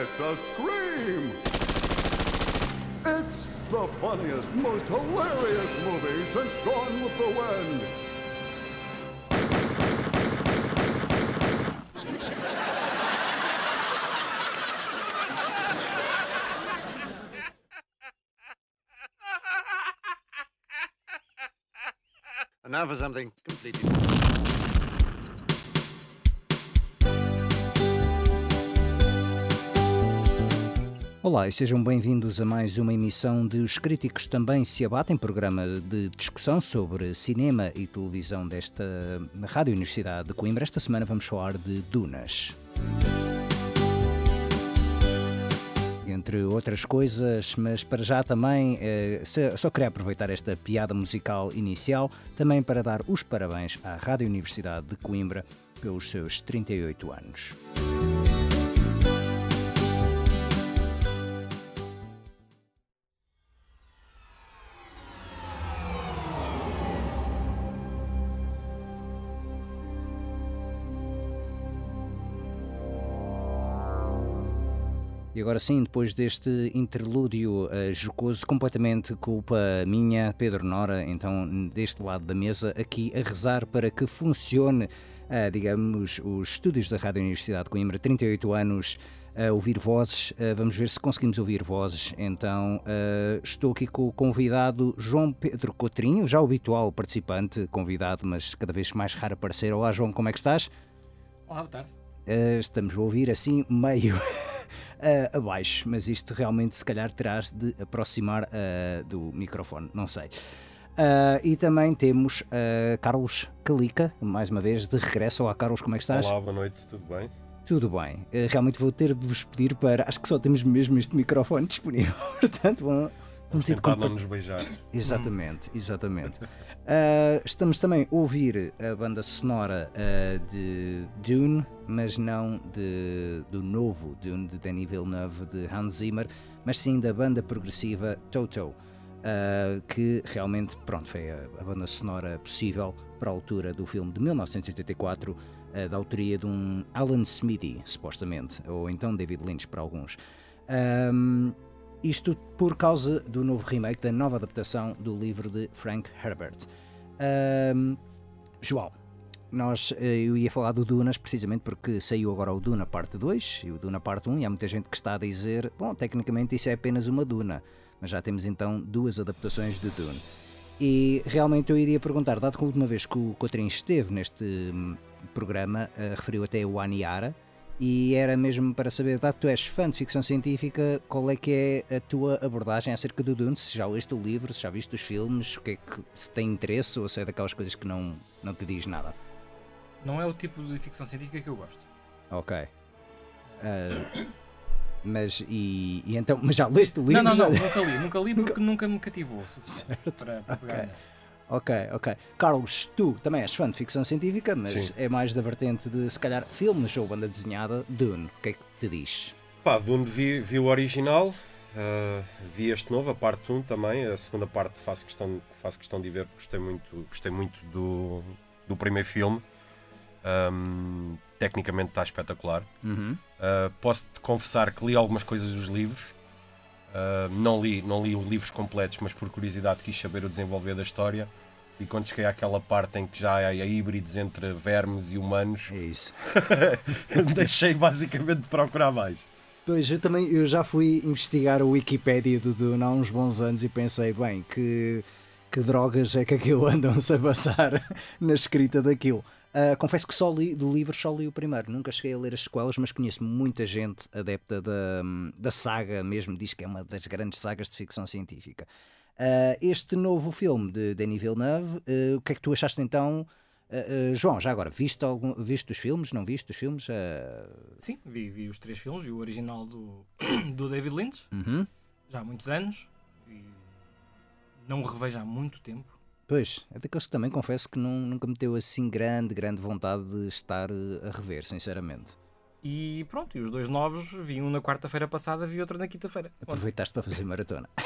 It's a scream! It's the funniest, most hilarious movie since Gone with the Wind. And now for something completely different. Olá e sejam bem-vindos a mais uma emissão de Os Críticos Também Se Abatem, programa de discussão sobre cinema e televisão desta Rádio Universidade de Coimbra. Esta semana vamos falar de Dunas. Entre outras coisas, mas para já também eh, só queria aproveitar esta piada musical inicial também para dar os parabéns à Rádio Universidade de Coimbra pelos seus 38 anos. E agora sim, depois deste interlúdio eh, jocoso, completamente culpa minha, Pedro Nora, então deste lado da mesa, aqui a rezar para que funcione, eh, digamos, os estúdios da Rádio Universidade de Coimbra, 38 anos a ouvir vozes, eh, vamos ver se conseguimos ouvir vozes. Então eh, estou aqui com o convidado João Pedro Cotrinho, já habitual participante, convidado, mas cada vez mais raro aparecer. Olá João, como é que estás? Olá, boa tarde. Uh, estamos a ouvir assim meio uh, abaixo, mas isto realmente se calhar terás de aproximar uh, do microfone, não sei. Uh, e também temos Carlos Calica, mais uma vez, de regresso. Olá Carlos, como é que estás? Olá, boa noite, tudo bem? Tudo bem. Realmente vou ter de vos pedir para. Acho que só temos mesmo este microfone disponível, portanto vamos, vamos ter de Tentar não nos beijar. Exatamente, exatamente. Uh, estamos também a ouvir a banda sonora uh, de Dune, mas não de, do novo Dune de Denis Villeneuve de Hans Zimmer, mas sim da banda progressiva Toto, uh, que realmente pronto, foi a, a banda sonora possível para a altura do filme de 1984, uh, da autoria de um Alan Smithy, supostamente, ou então David Lynch para alguns. Um, isto por causa do novo remake, da nova adaptação do livro de Frank Herbert. Ahm, João, nós, eh, eu ia falar do Dunas precisamente porque saiu agora o Duna parte 2 e o Duna parte 1 e há muita gente que está a dizer, bom, tecnicamente isso é apenas uma Duna, mas já temos então duas adaptações de Dune. E realmente eu iria perguntar, dado que a última vez que o Cotrim esteve neste hum, programa, eh, referiu até o Aniara, e era mesmo para saber, dado que tu és fã de ficção científica, qual é que é a tua abordagem acerca do Dune? Se já leste o livro, se já viste os filmes, o que é que se tem interesse ou se é daquelas coisas que não, não te diz nada? Não é o tipo de ficção científica que eu gosto. Ok. Ah, mas e, e então, mas já leste o livro? não, não, já? não, nunca li. Nunca li porque nunca me cativou Certo. para, para pegar Ok. Ok. Carlos, tu também és fã de ficção científica, mas Sim. é mais da vertente de, se calhar, filmes ou banda desenhada. Dune, o que é que te diz? Pá, Dune vi, vi o original, ah, vi este novo, a parte 1 também, a segunda parte faço questão, faço questão de ver porque gostei muito, gostei muito do, do primeiro filme. Ahm, tecnicamente está espetacular. Uhum. Uh, Posso-te confessar que li algumas coisas dos livros. Uh, não, li, não li os livros completos, mas por curiosidade quis saber o desenvolver da história. E quando cheguei àquela parte em que já há híbridos entre vermes e humanos, É isso. deixei basicamente de procurar mais. Pois, eu também eu já fui investigar a Wikipédia do Dune há uns bons anos e pensei, bem, que, que drogas é que aquilo andam-se a passar na escrita daquilo. Ah, confesso que só li, do livro só li o primeiro, nunca cheguei a ler as sequelas, mas conheço muita gente adepta da, da saga mesmo, diz que é uma das grandes sagas de ficção científica. Ah, este novo filme de Denis Villeneuve, ah, o que é que tu achaste então? Uh, uh, João, já agora, viste, algum, viste os filmes? Não viste os filmes? Uh, Sim, vi, vi os três filmes, vi o original do, do David Lynch, uhum. já há muitos anos, e não o revejo há muito tempo. Pois, é daqueles que também confesso que não, nunca me deu assim grande, grande vontade de estar eh, a rever, sinceramente. E pronto, e os dois novos, vi um na quarta-feira passada, vi outro na quinta-feira. Aproveitaste para fazer maratona.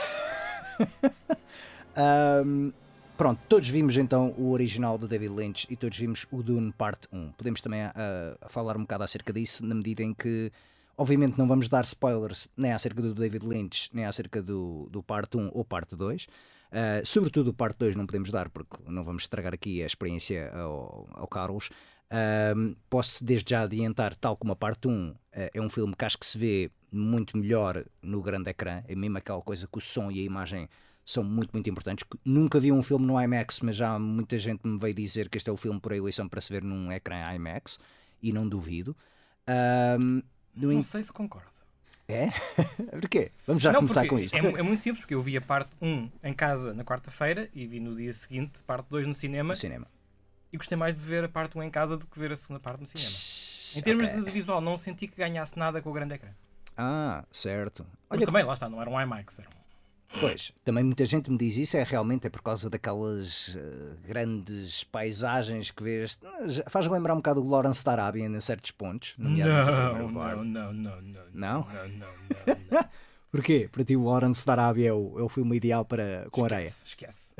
Ahm, pronto, todos vimos então o original do David Lynch e todos vimos o Dune Parte 1. Podemos também ah, falar um bocado acerca disso, na medida em que, obviamente, não vamos dar spoilers nem acerca do David Lynch, nem acerca do, do Parte 1 ou Parte 2. Uh, sobretudo o Parte 2 não podemos dar, porque não vamos estragar aqui a experiência ao, ao Carlos. Uh, posso desde já adiantar, tal como a Parte 1, uh, é um filme que acho que se vê muito melhor no grande ecrã, é mesmo aquela coisa que o som e a imagem são muito, muito importantes. Nunca vi um filme no IMAX, mas já muita gente me veio dizer que este é o filme por eleição para se ver num ecrã IMAX, e não duvido. não in... sei se concordo. É? Porquê? Vamos já não, começar com isto. É, é, muito simples, porque eu vi a parte 1 em casa na quarta-feira e vi no dia seguinte parte 2 no cinema. No cinema. E gostei mais de ver a parte 1 em casa do que ver a segunda parte no cinema. Em termos okay. de visual, não senti que ganhasse nada com o grande ecrã. Ah, certo. Olha, Mas também, lá está, não era um IMAX, era um Pois, também muita gente me diz isso, é realmente é por causa daquelas uh, grandes paisagens que vês. Faz lembrar um bocado o Lawrence da Arábia em certos pontos. Não, não, não, não, não, não. Não? Não. Porquê? Para ti o Lawrence da Arábia é o, é o filme ideal para, com esquece, areia? Esquece.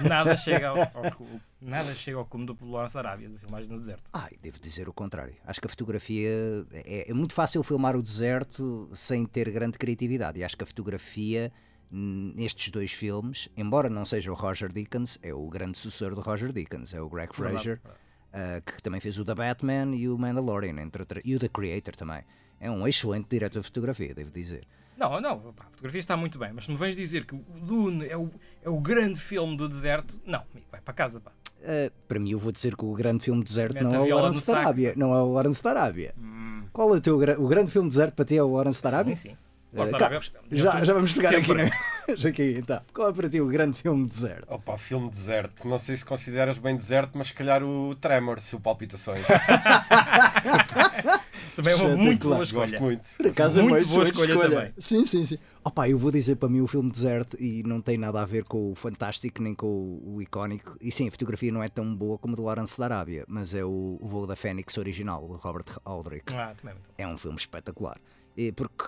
Nada chega ao, ao, nada chega ao cume do Lawrence da Arábia, de filmagens no deserto. Ah, devo dizer o contrário. Acho que a fotografia é, é muito fácil filmar o deserto sem ter grande criatividade. E acho que a fotografia nestes dois filmes, embora não seja o Roger Dickens, é o grande sucessor do Roger Dickens, é o Greg Fraser, uh, que também fez o The Batman e o Mandalorian, entre e o The Creator também. É um excelente diretor de fotografia, devo dizer. Não, não, a fotografia está muito bem, mas se me vens dizer que o Dune é o, é o grande filme do deserto, não, vai para casa, pá. Uh, para mim, eu vou dizer que o grande filme do deserto Mete não é o Lawrence da Arábia. Não é o Lawrence da Arábia. Hum. Qual é o teu o grande filme do deserto para ti? É o Lawrence da Arábia? Sim, sim. Tá, já, já vamos pegar aqui, né? já aqui, então. Qual é para ti o grande filme deserto? Opa, filme deserto. Não sei se consideras bem deserto, mas se calhar o Tremors, o Palpitações. também é uma muito boa escolha. Gosto muito. Por acaso é muito boa escolha, escolha, também. Sim, sim, sim. Opa, eu vou dizer para mim o filme deserto e não tem nada a ver com o fantástico nem com o, o icónico. E sim, a fotografia não é tão boa como do Lawrence da Arábia, mas é o, o Voo da Fênix original, do Robert Aldrich. Ah, também é, é um filme espetacular. E porque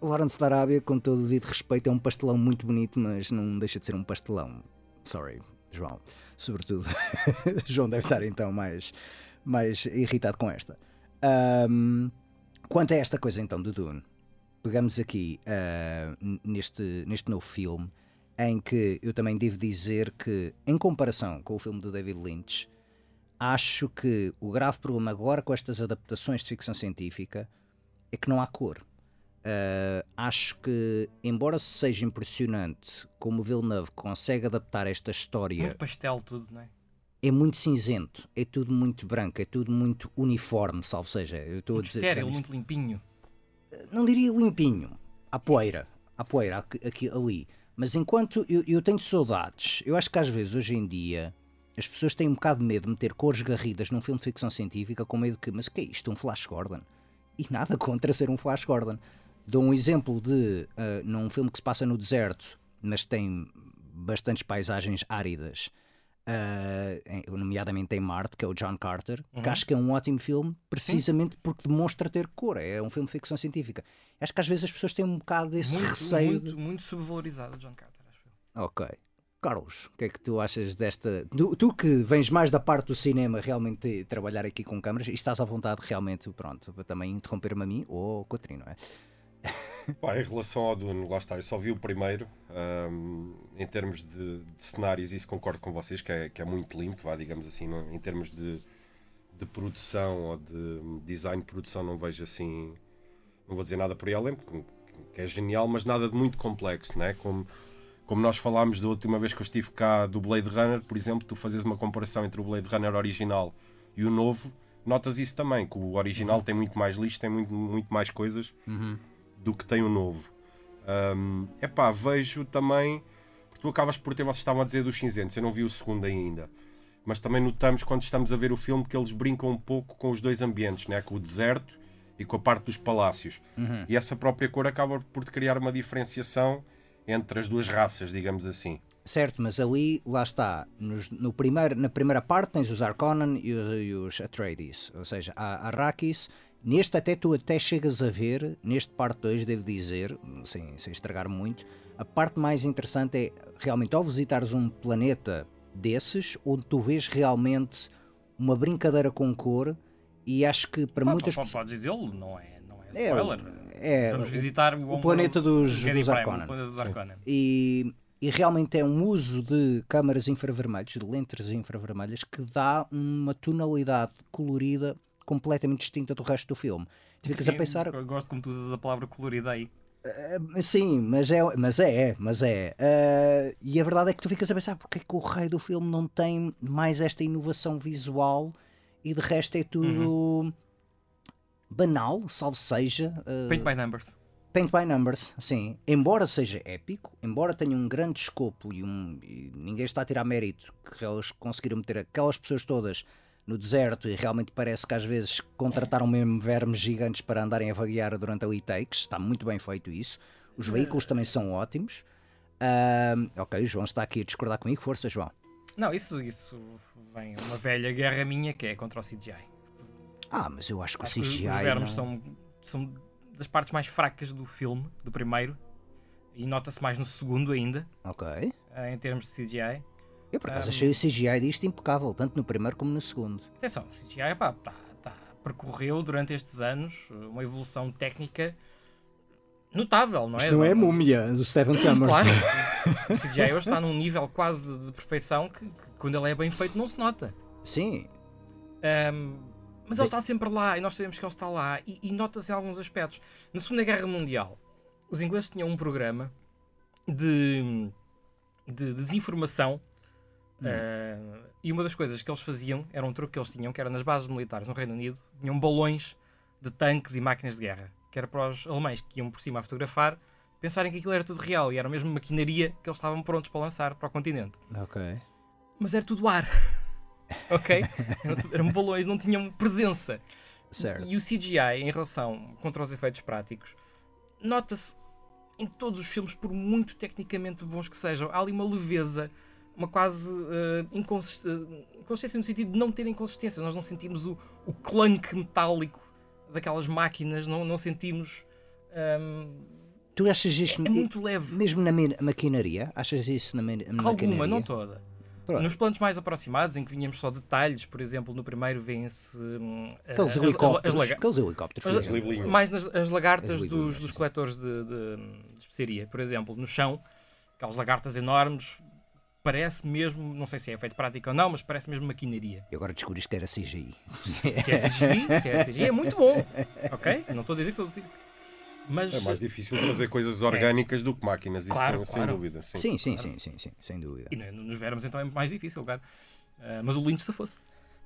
Lawrence da Arábia, com todo o devido respeito, é um pastelão muito bonito, mas não deixa de ser um pastelão. Sorry, João. Sobretudo, João deve estar então mais, mais irritado com esta. Um, quanto a esta coisa então do Dune, pegamos aqui uh, neste, neste novo filme, em que eu também devo dizer que, em comparação com o filme do David Lynch, acho que o grave problema agora com estas adaptações de ficção científica é que não há cor. Uh, acho que, embora seja impressionante como o Villeneuve consegue adaptar esta história. Muito pastel, tudo, não é? É muito cinzento, é tudo muito branco, é tudo muito uniforme, salvo seja. Eu estou muito a dizer. Estéril, muito limpinho. Não diria limpinho, à poeira, à poeira, aqui, aqui ali. Mas enquanto eu, eu tenho saudades, eu acho que às vezes hoje em dia as pessoas têm um bocado de medo de meter cores garridas num filme de ficção científica com medo de que, mas o que é isto? Um Flash Gordon? E nada contra ser um Flash Gordon. Dou um exemplo de uh, num filme que se passa no deserto, mas tem bastantes paisagens áridas, uh, nomeadamente em Marte, que é o John Carter, uhum. que acho que é um ótimo filme, precisamente Sim. porque demonstra ter cor. É um filme de ficção científica. Acho que às vezes as pessoas têm um bocado desse muito, receio. Muito, de... muito subvalorizado, John Carter, acho eu. Ok. Carlos, o que é que tu achas desta. Tu, tu, que vens mais da parte do cinema, realmente trabalhar aqui com câmaras, e estás à vontade realmente, pronto, para também interromper-me a mim ou ao Cotrino, não é? Pá, em relação ao Dune, lá está, eu só vi o primeiro. Um, em termos de, de, cenários, isso concordo com vocês, que é, que é muito limpo, vá, digamos assim, não, em termos de, de produção ou de design de produção, não vejo assim, não vou dizer nada por aí além, porque que é genial, mas nada de muito complexo, né? como, como nós falámos da última vez que eu estive cá do Blade Runner, por exemplo, tu fazes uma comparação entre o Blade Runner original e o novo, notas isso também, que o original uhum. tem muito mais lixo, tem muito, muito mais coisas. Uhum do que tem o novo. É um, pá, vejo também. Porque tu acabas por ter, vocês estavam a dizer dos cinzentos, eu não vi o segundo ainda. mas também notamos quando estamos a ver o filme que eles brincam um pouco com os dois ambientes, né? com o deserto e com a parte dos palácios. E essa própria cor acaba por criar uma diferenciação entre as duas raças, digamos assim. Certo, mas ali, lá está, nos- no primeiro, na primeira parte tens os Arconan e os, e os Atreides, ou seja, há Arrakis. Neste até tu até chegas a ver, neste parte 2 devo dizer, sem, sem estragar muito, a parte mais interessante é realmente ao visitares um planeta desses, onde tu vês realmente uma brincadeira com cor e acho que para Pá, muitas pessoas... Podes dizê-lo, não é, não é É, spoiler. é, Vamos o- visitar o, o planeta dos- dos dos Harkonnen. e, e realmente é um uso de câmaras infravermelhas, de lentes infravermelhas, que dá uma tonalidade colorida completamente distinta do resto do filme. Tu ficas a pensar, eu Gosto como tu usas a palavra colorida aí. sim, mas é, mas é, mas é. Ah, e a verdade é que tu ficas a pensar porque é que o rei do filme não tem mais esta inovação visual e de resto é tudo banal, salvo seja. ah, Paint by numbers. Paint by Numbers, sim. Embora seja épico, embora tenha um grande escopo e, um, e ninguém está a tirar mérito que eles conseguiram meter aquelas pessoas todas no deserto e realmente parece que às vezes contrataram mesmo vermes gigantes para andarem a vaguear durante ali takes, está muito bem feito isso. Os veículos também são ótimos. Ahm, ok, o João está aqui a discordar comigo, força João. Não, isso, isso vem uma velha guerra minha que é contra o CGI. Ah, mas eu acho que o Acho que os- CGI... os vermes não- são, são das partes mais fracas do filme, do primeiro, e nota-se mais no segundo ainda, Ok. eh, em termos de CGI. Eu por acaso Ahm. achei o CGI disto impecável, tanto no primeiro como no segundo. Atenção, o CGI pá, tá, tá, percorreu durante estes anos eh, uma evolução técnica notável, não é? Isto não é múmia do Steven Summers. Claro, o CGI hoje está num nível quase de, perfeição que, que quando ele é bem feito não se nota. Sim, Ahm, mas ele está sempre lá e nós sabemos que ele está lá e, e nota-se em alguns aspectos. Na Segunda Guerra Mundial, os ingleses tinham um programa de, de desinformação ah, e uma das coisas que eles faziam era um truque que eles tinham, que era nas bases militares no Reino Unido, tinham balões de tanques e máquinas de guerra, que era para os alemães que iam por cima a fotografar pensarem que aquilo era tudo real e era mesmo maquinaria que eles estavam prontos para lançar para o continente ok. mas era tudo ar. ok? Eram, eram balões, não tinham presença. Certo. E o CGI, em relação contra os efeitos práticos, nota-se em todos os filmes, por muito tecnicamente bons que sejam, há ali uma leveza, uma quase eh, eh, inconsistência no sentido de não ter inconsistência. Nós não sentimos o, o clunk metálico daquelas máquinas, não, não sentimos. ahm, Tu achas isto é muito leve. mesmo na maquinaria? Achas isso na, na Alguma, maquinaria? não toda. Pronto. Nos planos mais aproximados, em que vinhamos só detalhes, por exemplo, no primeiro vêem-se hum, Aqueles as- helicópteros. as Aqueles helicópteros. as- exemplo. mais nas as lagartas As dos, dos coletores de, de, de especiaria, por exemplo, no chão, aquelas lagartas enormes, parece mesmo, não sei se é efeito prático ou não, mas parece mesmo maquinaria. E agora descobriste que era CGI. Se é CGI, se é CGI, é muito bom, ok? Não estou a dizer que estou a dizer. Mas É mais difícil fazer coisas orgânicas do que máquinas, isso Claro, sem, sem claro. dúvida. Sim. Sim, sim, sim, sim, sim, sem dúvida. e no- nos vermos então é mais difícil, claro. Ah, mas o Lynch se fosse.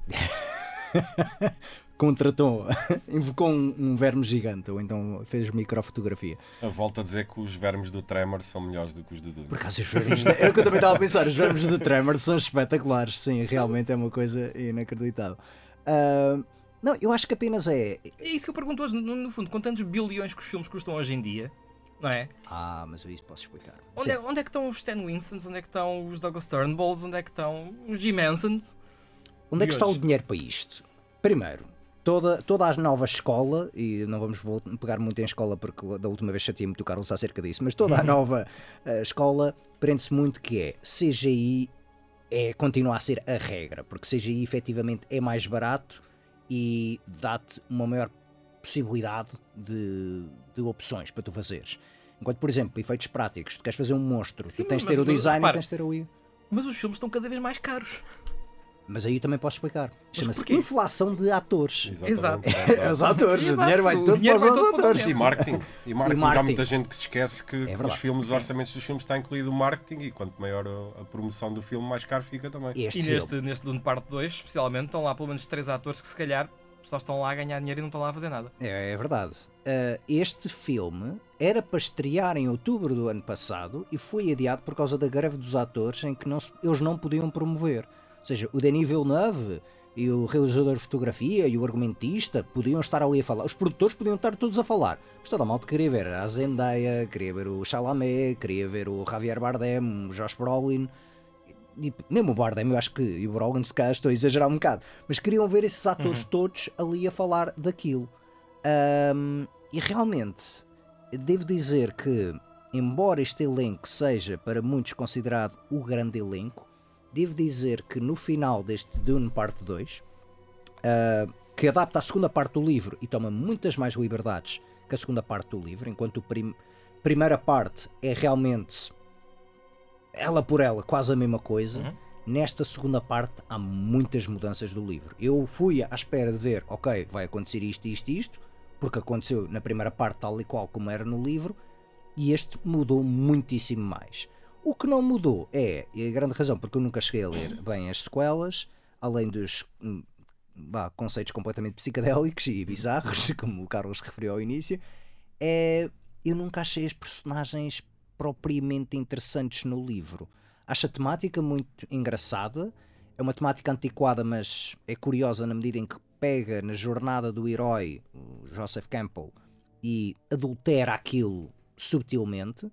Contratou, invocou um, um verme gigante, ou então fez microfotografia. A volta a dizer que os vermes do Tremor são melhores do que os do Dune. Por acaso os vermes. Era o que eu também estava a pensar, os vermes de Tremor são espetaculares, sim, realmente é uma coisa inacreditável. Ah, não, eu acho que apenas é. É isso que eu pergunto hoje, no, no fundo, com tantos bilhões que os filmes custam hoje em dia, não é? Ah, mas eu isso posso explicar. Onde é, onde é que estão os Stan Winstons? Onde é que estão os Douglas Turnbulls? Onde é que estão os Jim Hensons? Onde é que está o dinheiro para isto? Primeiro, toda, toda a nova escola, e não vamos pegar muito em escola porque da última vez chateei muito o Carlos acerca disso, mas toda a nova eh, escola prende-se muito que é CGI é, continua a ser a regra, porque CGI efetivamente é mais barato e dá-te uma maior possibilidade de, de opções para tu fazeres. Enquanto, por exemplo, efeitos práticos, tu queres fazer um monstro, Sim, tu tens de ter o design repara, e tens de ter o. Mas os filmes estão cada vez mais caros. Mas aí eu também posso explicar. Chama-se inflação de atores. Exatamente. Os atores, o Exato, dinheiro vai o todo dinheiro para vai os todo para o atores. E marketing. E marketing. Há marketing. muita gente que se esquece que É os filmes, os orçamentos dos filmes está incluído o marketing e quanto maior a, a promoção do filme, mais caro fica também. Este E filme. neste, neste Dune Parte 2, especialmente, estão lá pelo menos três atores que se calhar só estão lá a ganhar dinheiro e não estão lá a fazer nada. É, é verdade. Uh, este filme era para estrear em outubro do ano passado e foi adiado por causa da greve dos atores em que não se- eles não podiam promover. Ou seja, o Denis Villeneuve e o realizador de fotografia e o argumentista podiam estar ali a falar. Os produtores podiam estar todos a falar. Mas toda a malta queria ver a Zendaya, queria ver o Chalamet, queria ver o Javier Bardem, o Josh Brolin. E mesmo o Bardem, eu acho que. E o Brolin, se calhar estou a exagerar um bocado. Mas queriam ver esses atores todos ali a falar daquilo. Ahm, e realmente, devo dizer que, embora este elenco seja para muitos considerado o grande elenco, devo dizer que no final deste Dune Parte 2, ah, que adapta a segunda parte do livro e toma muitas mais liberdades que a segunda parte do livro, enquanto a prim- primeira parte é realmente ela por ela, quase a mesma coisa. Nesta segunda parte há muitas mudanças do livro. Eu fui à espera de ver, ok, vai acontecer isto, isto, isto, porque aconteceu na primeira parte tal e qual como era no livro, e este mudou muitíssimo mais. O que não mudou é, e a grande razão porque eu nunca cheguei a ler bem as sequelas, além dos hum, vá, conceitos completamente psicadélicos e bizarros, como o Carlos referiu ao início, é eu nunca achei as personagens propriamente interessantes no livro. Acho a temática muito engraçada, é uma temática antiquada, mas é curiosa na medida em que pega na jornada do herói, o Joseph Campbell, e adultera aquilo subtilmente.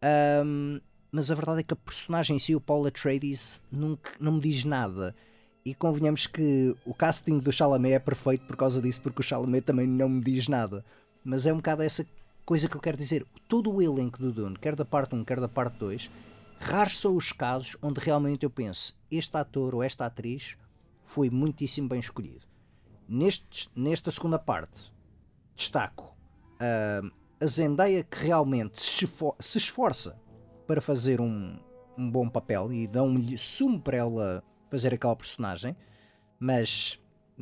Ahm, mas a verdade é que a personagem em si, o Paul Atreides, nunca, não me diz nada. E convenhamos que o casting do Chalamet é perfeito por causa disso, porque o Chalamet também não me diz nada. Mas é um bocado essa coisa que eu quero dizer. Todo o elenco do Dune, quer da parte 1, quer da parte 2, raros são os casos onde realmente eu penso este ator ou esta atriz foi muitíssimo bem escolhido. Neste, nesta segunda parte, destaco ah, a Zendaya que realmente se, se esforça para fazer um, um bom papel e dão-lhe sumo para ela fazer aquela personagem, mas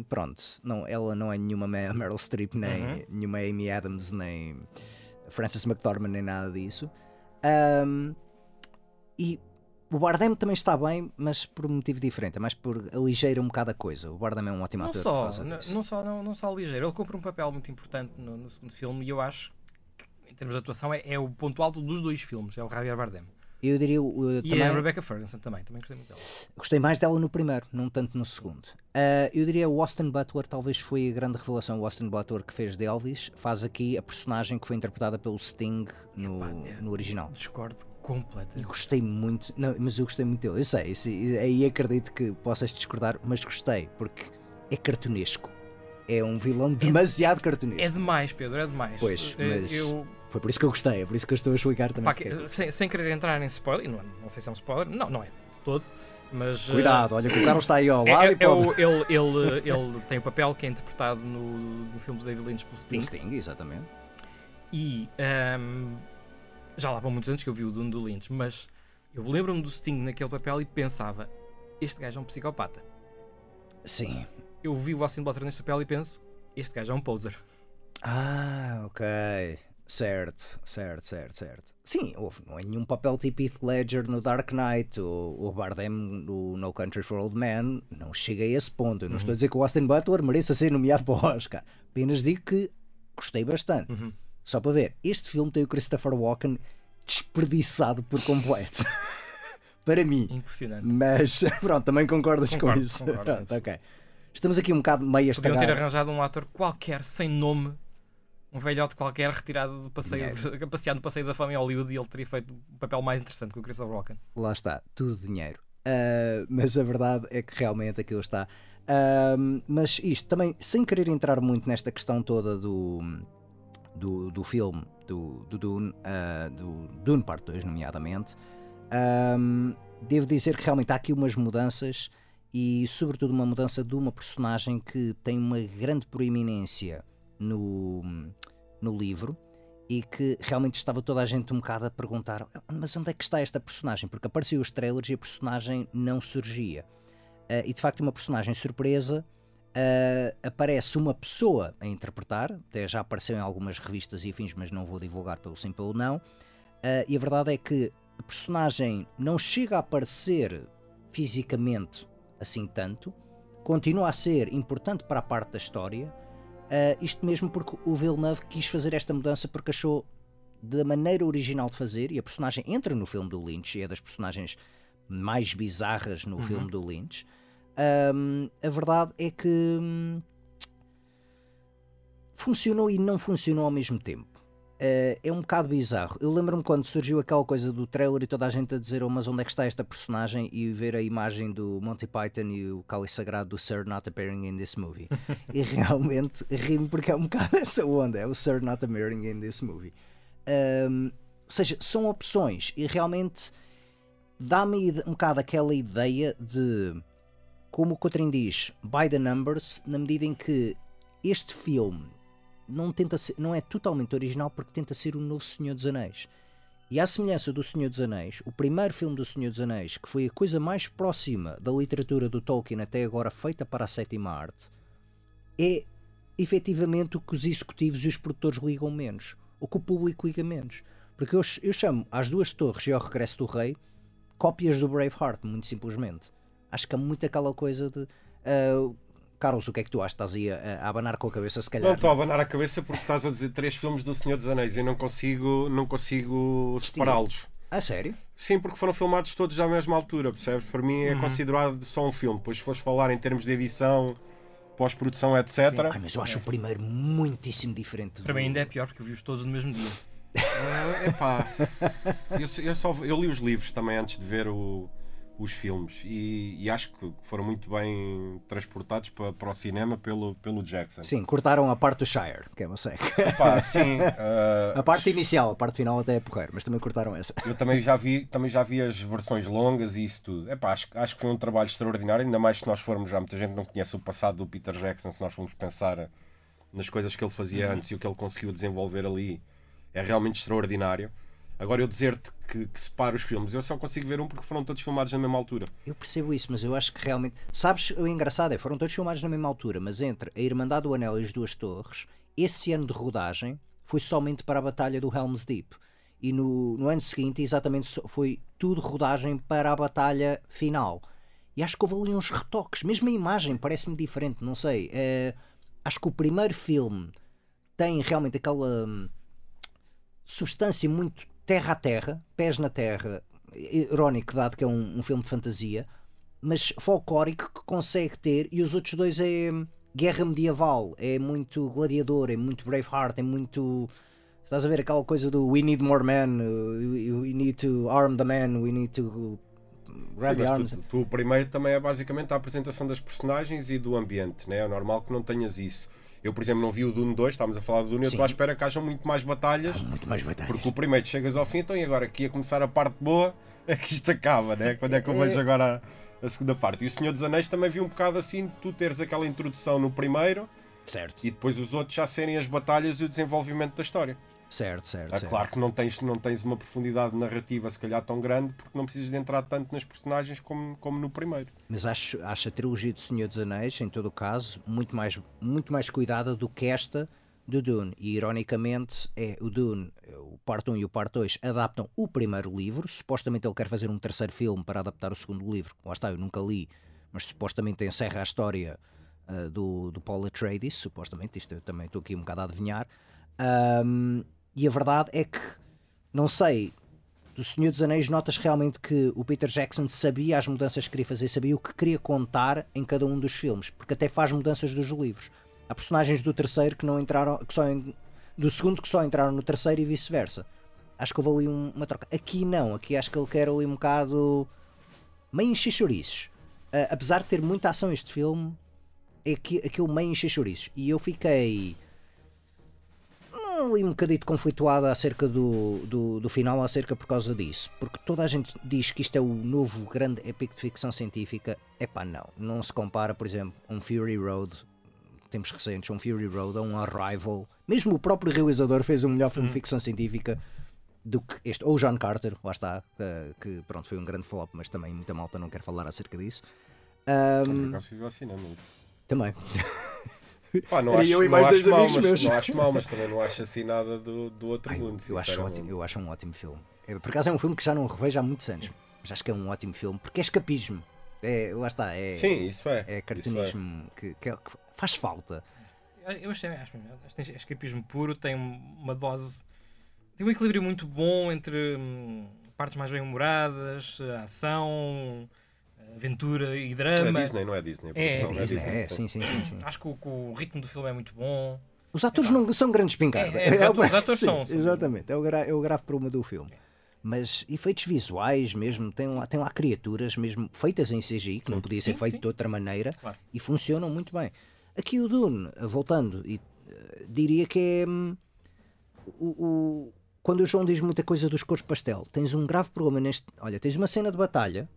pronto, não, ela não é nenhuma Ma- Meryl Streep, nem nenhuma Amy Adams, nem Frances McDormand, nem nada disso. Ahm, e o Bardem também está bem, mas por um motivo diferente, é mais por aligeira um bocado a coisa. O Bardem é um ótimo Não ator. só, não, não só, não, não só ligeiro. Ele cumpre um papel muito importante no, no segundo filme e eu acho em termos de atuação, é, é o ponto alto dos dois filmes. É o Javier Bardem. Eu diria uh, E também. a Rebecca Ferguson também. Também gostei muito dela. Gostei mais dela no primeiro, não tanto no segundo. Ah, eu diria o Austin Butler talvez foi a grande revelação. O Austin Butler que fez de Elvis faz aqui a personagem que foi interpretada pelo Sting no, Epá, é- no original. Discordo completo. E gostei muito, não, mas eu gostei muito dele. Eu sei, aí acredito que possas discordar, mas gostei porque é cartunesco. É um vilão demasiado cartunesco. É demais, Pedro, é demais. Pois, Eh, mas Eu, Foi por isso que eu gostei, é por isso que eu estou a explicar também. pá, porque- que- sem, sem querer entrar em spoiler, não, não sei se é um spoiler, não, não é de todo, mas. eh, Cuidado, olha que o Carlos está aí ao É, lado é- e é pode... o- ele, ele, ele tem o papel que é interpretado no, no filme de David Lynch pelo Sting. Sting, exatamente. E ahm, já lá vão muitos anos que eu vi o Dune do Lynch, mas eu lembro-me do Sting naquele papel e pensava: este gajo é um psicopata. Sim. Eu vi o Austin Butler neste papel e penso: este gajo é um poser. Ah, ok. Certo, certo, certo, certo. Sim, houve, não é nenhum papel tipo Heath Ledger no Dark Knight, o, o Bardem no No Country for Old Men, não chega a esse ponto. Eu não estou a dizer que o Austin Butler mereça ser nomeado para o Oscar. Apenas digo que gostei bastante. Uhum. Só para ver, este filme tem o Christopher Walken desperdiçado por completo. para mim. Impressionante. Mas pronto, também concordas Concordo, com isso. concordo. Pronto, ok. Estamos aqui um bocado meio a Podiam ter arranjado um ator qualquer, sem nome, um velhote qualquer, retirado do passeio, de, passeado no passeio da fama em Hollywood e ele teria feito um papel mais interessante que o Christopher Walken. lá está, tudo dinheiro. Ah, mas a verdade é que realmente aquilo está. Ah, mas isto também, sem querer entrar muito nesta questão toda do, do, do filme, do, do Dune, ah, do Dune Part 2, nomeadamente, devo dizer que realmente há aqui umas mudanças e, sobretudo, uma mudança de uma personagem que tem uma grande proeminência no, no livro e que realmente estava toda a gente um bocado a perguntar mas onde é que está esta personagem? Porque apareceu os trailers e a personagem não surgia. Ah, e de facto uma personagem surpresa ah, aparece uma pessoa a interpretar, até já apareceu em algumas revistas e afins, mas não vou divulgar pelo sim pelo não. Ah, e a verdade é que a personagem não chega a aparecer fisicamente assim tanto, continua a ser importante para a parte da história, ah, isto mesmo porque o Villeneuve quis fazer esta mudança porque achou da maneira original de fazer, e a personagem entra no filme do Lynch, e é das personagens mais bizarras no filme do Lynch, Ahm, a verdade é que hum, funcionou e não funcionou ao mesmo tempo. Eh, é um bocado bizarro. Eu lembro-me quando surgiu aquela coisa do trailer e toda a gente a dizer oh, mas onde é que está esta personagem e ver a imagem do Monty Python e o cálice sagrado do Sir not appearing in this movie. e realmente rimo porque é um bocado essa onda, é o Sir not appearing in this movie. Ahm, ou seja, são opções e realmente dá-me um bocado aquela ideia de, como o Cotrim diz, by the numbers, na medida em que este filme não, tenta ser, não é totalmente original porque tenta ser o novo Senhor dos Anéis. E à semelhança do Senhor dos Anéis, o primeiro filme do Senhor dos Anéis, que foi a coisa mais próxima da literatura do Tolkien até agora feita para a sétima arte, é efetivamente o que os executivos e os produtores ligam menos, o que o público liga menos. Porque eu, eu chamo às duas torres e ao regresso do rei cópias do Braveheart, muito simplesmente. Acho que há muito aquela coisa de. ah, Carlos, o que é que tu achas? Estás aí a, a abanar com a cabeça, se calhar. Não estou a abanar a cabeça porque estás a dizer três filmes do Senhor dos Anéis e não consigo, não consigo separá-los. Ah, sério? Sim, porque foram filmados todos à mesma altura, percebes? Para mim é considerado só um filme. Depois, se fores falar em termos de edição, pós-produção, etc. Ai, mas eu acho o primeiro muitíssimo diferente. Do... Para mim ainda é pior porque eu vi-os todos no mesmo dia. É epá, eu, só- eu, só, eu li os livros também antes de ver o- os filmes e, e acho que foram muito bem transportados para, para o cinema pelo, pelo Jackson. Sim, cortaram a parte do Shire, que é uma seca. Sim, ah, A parte inicial, a parte final até é porreiro, mas também cortaram essa. Eu também já vi, também já vi as versões longas e isso tudo. Epá, acho, acho que foi um trabalho extraordinário, ainda mais se nós formos, já muita gente não conhece o passado do Peter Jackson, se nós formos pensar nas coisas que ele fazia Uhum. antes e o que ele conseguiu desenvolver ali, é realmente extraordinário. Agora eu dizer-te que, que separo os filmes, eu só consigo ver um porque foram todos filmados na mesma altura. Eu percebo isso, mas eu acho que realmente. Sabes, o engraçado é, foram todos filmados na mesma altura, mas entre a Irmandade do Anel e as Duas Torres, esse ano de rodagem foi somente para a Batalha do Helm's Deep. E no, no ano seguinte, exatamente, foi tudo rodagem para a batalha final. E acho que houve ali uns retoques, mesmo a imagem parece-me diferente, não sei. eh, acho que o primeiro filme tem realmente aquela. hum, substância muito terra a terra, pés na terra, irónico, dado que é um, um filme de fantasia, mas folclórico que consegue ter, e os outros dois é hum, guerra medieval, é muito gladiador, é muito Braveheart, é muito. Estás a ver aquela coisa do We need more men, uh, we need to arm the men, we need to grab Sim, the arms. tu, tu, o primeiro também é basicamente a apresentação das personagens e do ambiente, né? é normal que não tenhas isso. Eu, por exemplo, não vi o Dune 2, estávamos a falar do Dune, eu Sim. estou à espera que hajam muito mais batalhas. Muito mais batalhas. Porque o primeiro chegas ao fim, então e agora aqui a começar a parte boa é que isto acaba, né? Quando é que eu vejo agora a, a segunda parte? E o Senhor dos Anéis também vi um bocado assim, tu teres aquela introdução no primeiro Certo, e depois os outros já serem as batalhas e o desenvolvimento da história. Certo, certo. É certo. claro que não tens, não tens uma profundidade narrativa se calhar tão grande porque não precisas de entrar tanto nas personagens como, como no primeiro. Mas acho, acho a trilogia do Senhor dos Anéis, em todo o caso, muito mais, muito mais cuidada do que esta do Dune. E ironicamente, é o Dune, o parte 1 e o parte 2 adaptam o primeiro livro. Supostamente ele quer fazer um terceiro filme para adaptar o segundo livro. Lá está, eu nunca li, mas supostamente encerra a história ah, do, do Paul Atreides. Supostamente, isto eu também estou aqui um bocado a adivinhar. Ahm, e a verdade é que, não sei, do Senhor dos Anéis notas realmente que o Peter Jackson sabia as mudanças que queria fazer, sabia o que queria contar em cada um dos filmes, porque até faz mudanças dos livros. Há personagens do terceiro que não entraram, que só do segundo que só entraram no terceiro e vice-versa. Acho que houve ali um- uma troca. Aqui não, aqui acho que ele quer ali um bocado meio encher chouriços. Ah, apesar de ter muita ação este filme, é que aquilo meio chouriços. E eu fiquei ali um bocadito conflituada acerca do, do, do final, acerca por causa disso. Porque toda a gente diz que isto é o novo grande épico de ficção científica. Epá, não. Não se compara, por exemplo, a um Fury Road, tempos recentes, um Fury Road, a um Arrival. Mesmo o próprio realizador fez um melhor filme de ficção científica do que este. Ou o John Carter, lá está, que, que, pronto, foi um grande flop, mas também muita malta não quer falar acerca disso. Cinema. também. Pá, não acho, eu e não mais acho dois mal, amigos mas, meus. não acho mal, mas também não acho assim nada do, do outro Ai, mundo. eu, acho ótimo, eu acho um ótimo filme. É, por acaso é um filme que já não revejo há muitos anos. Mas acho que é um ótimo filme, porque é escapismo. É, lá está, é, Sim, isso é. é isso cartunismo que, que é- que faz falta. Eu achei, acho, acho que tem escapismo puro, tem uma dose. Tem um equilíbrio muito bom entre hum, partes mais bem humoradas, a ação, aventura e É drama. Disney, não é Disney? a É, produção, Disney, é, sim. sim, sim. Acho que o, ritmo do filme é muito bom. Os atores não são grandes pingardas. É, é, os atores- são, sim. Exatamente, é o, gra é o grave problema do filme. Mas efeitos visuais mesmo, tem lá, tem lá criaturas mesmo feitas em CGI, que não podia ser feito sim. de outra maneira, Claro. e funcionam muito bem. Aqui o Dune, voltando, e, eh, diria que é. hum, o, o- quando o João diz muita coisa dos cores pastel, tens um grave problema neste. Olha, tens uma cena de batalha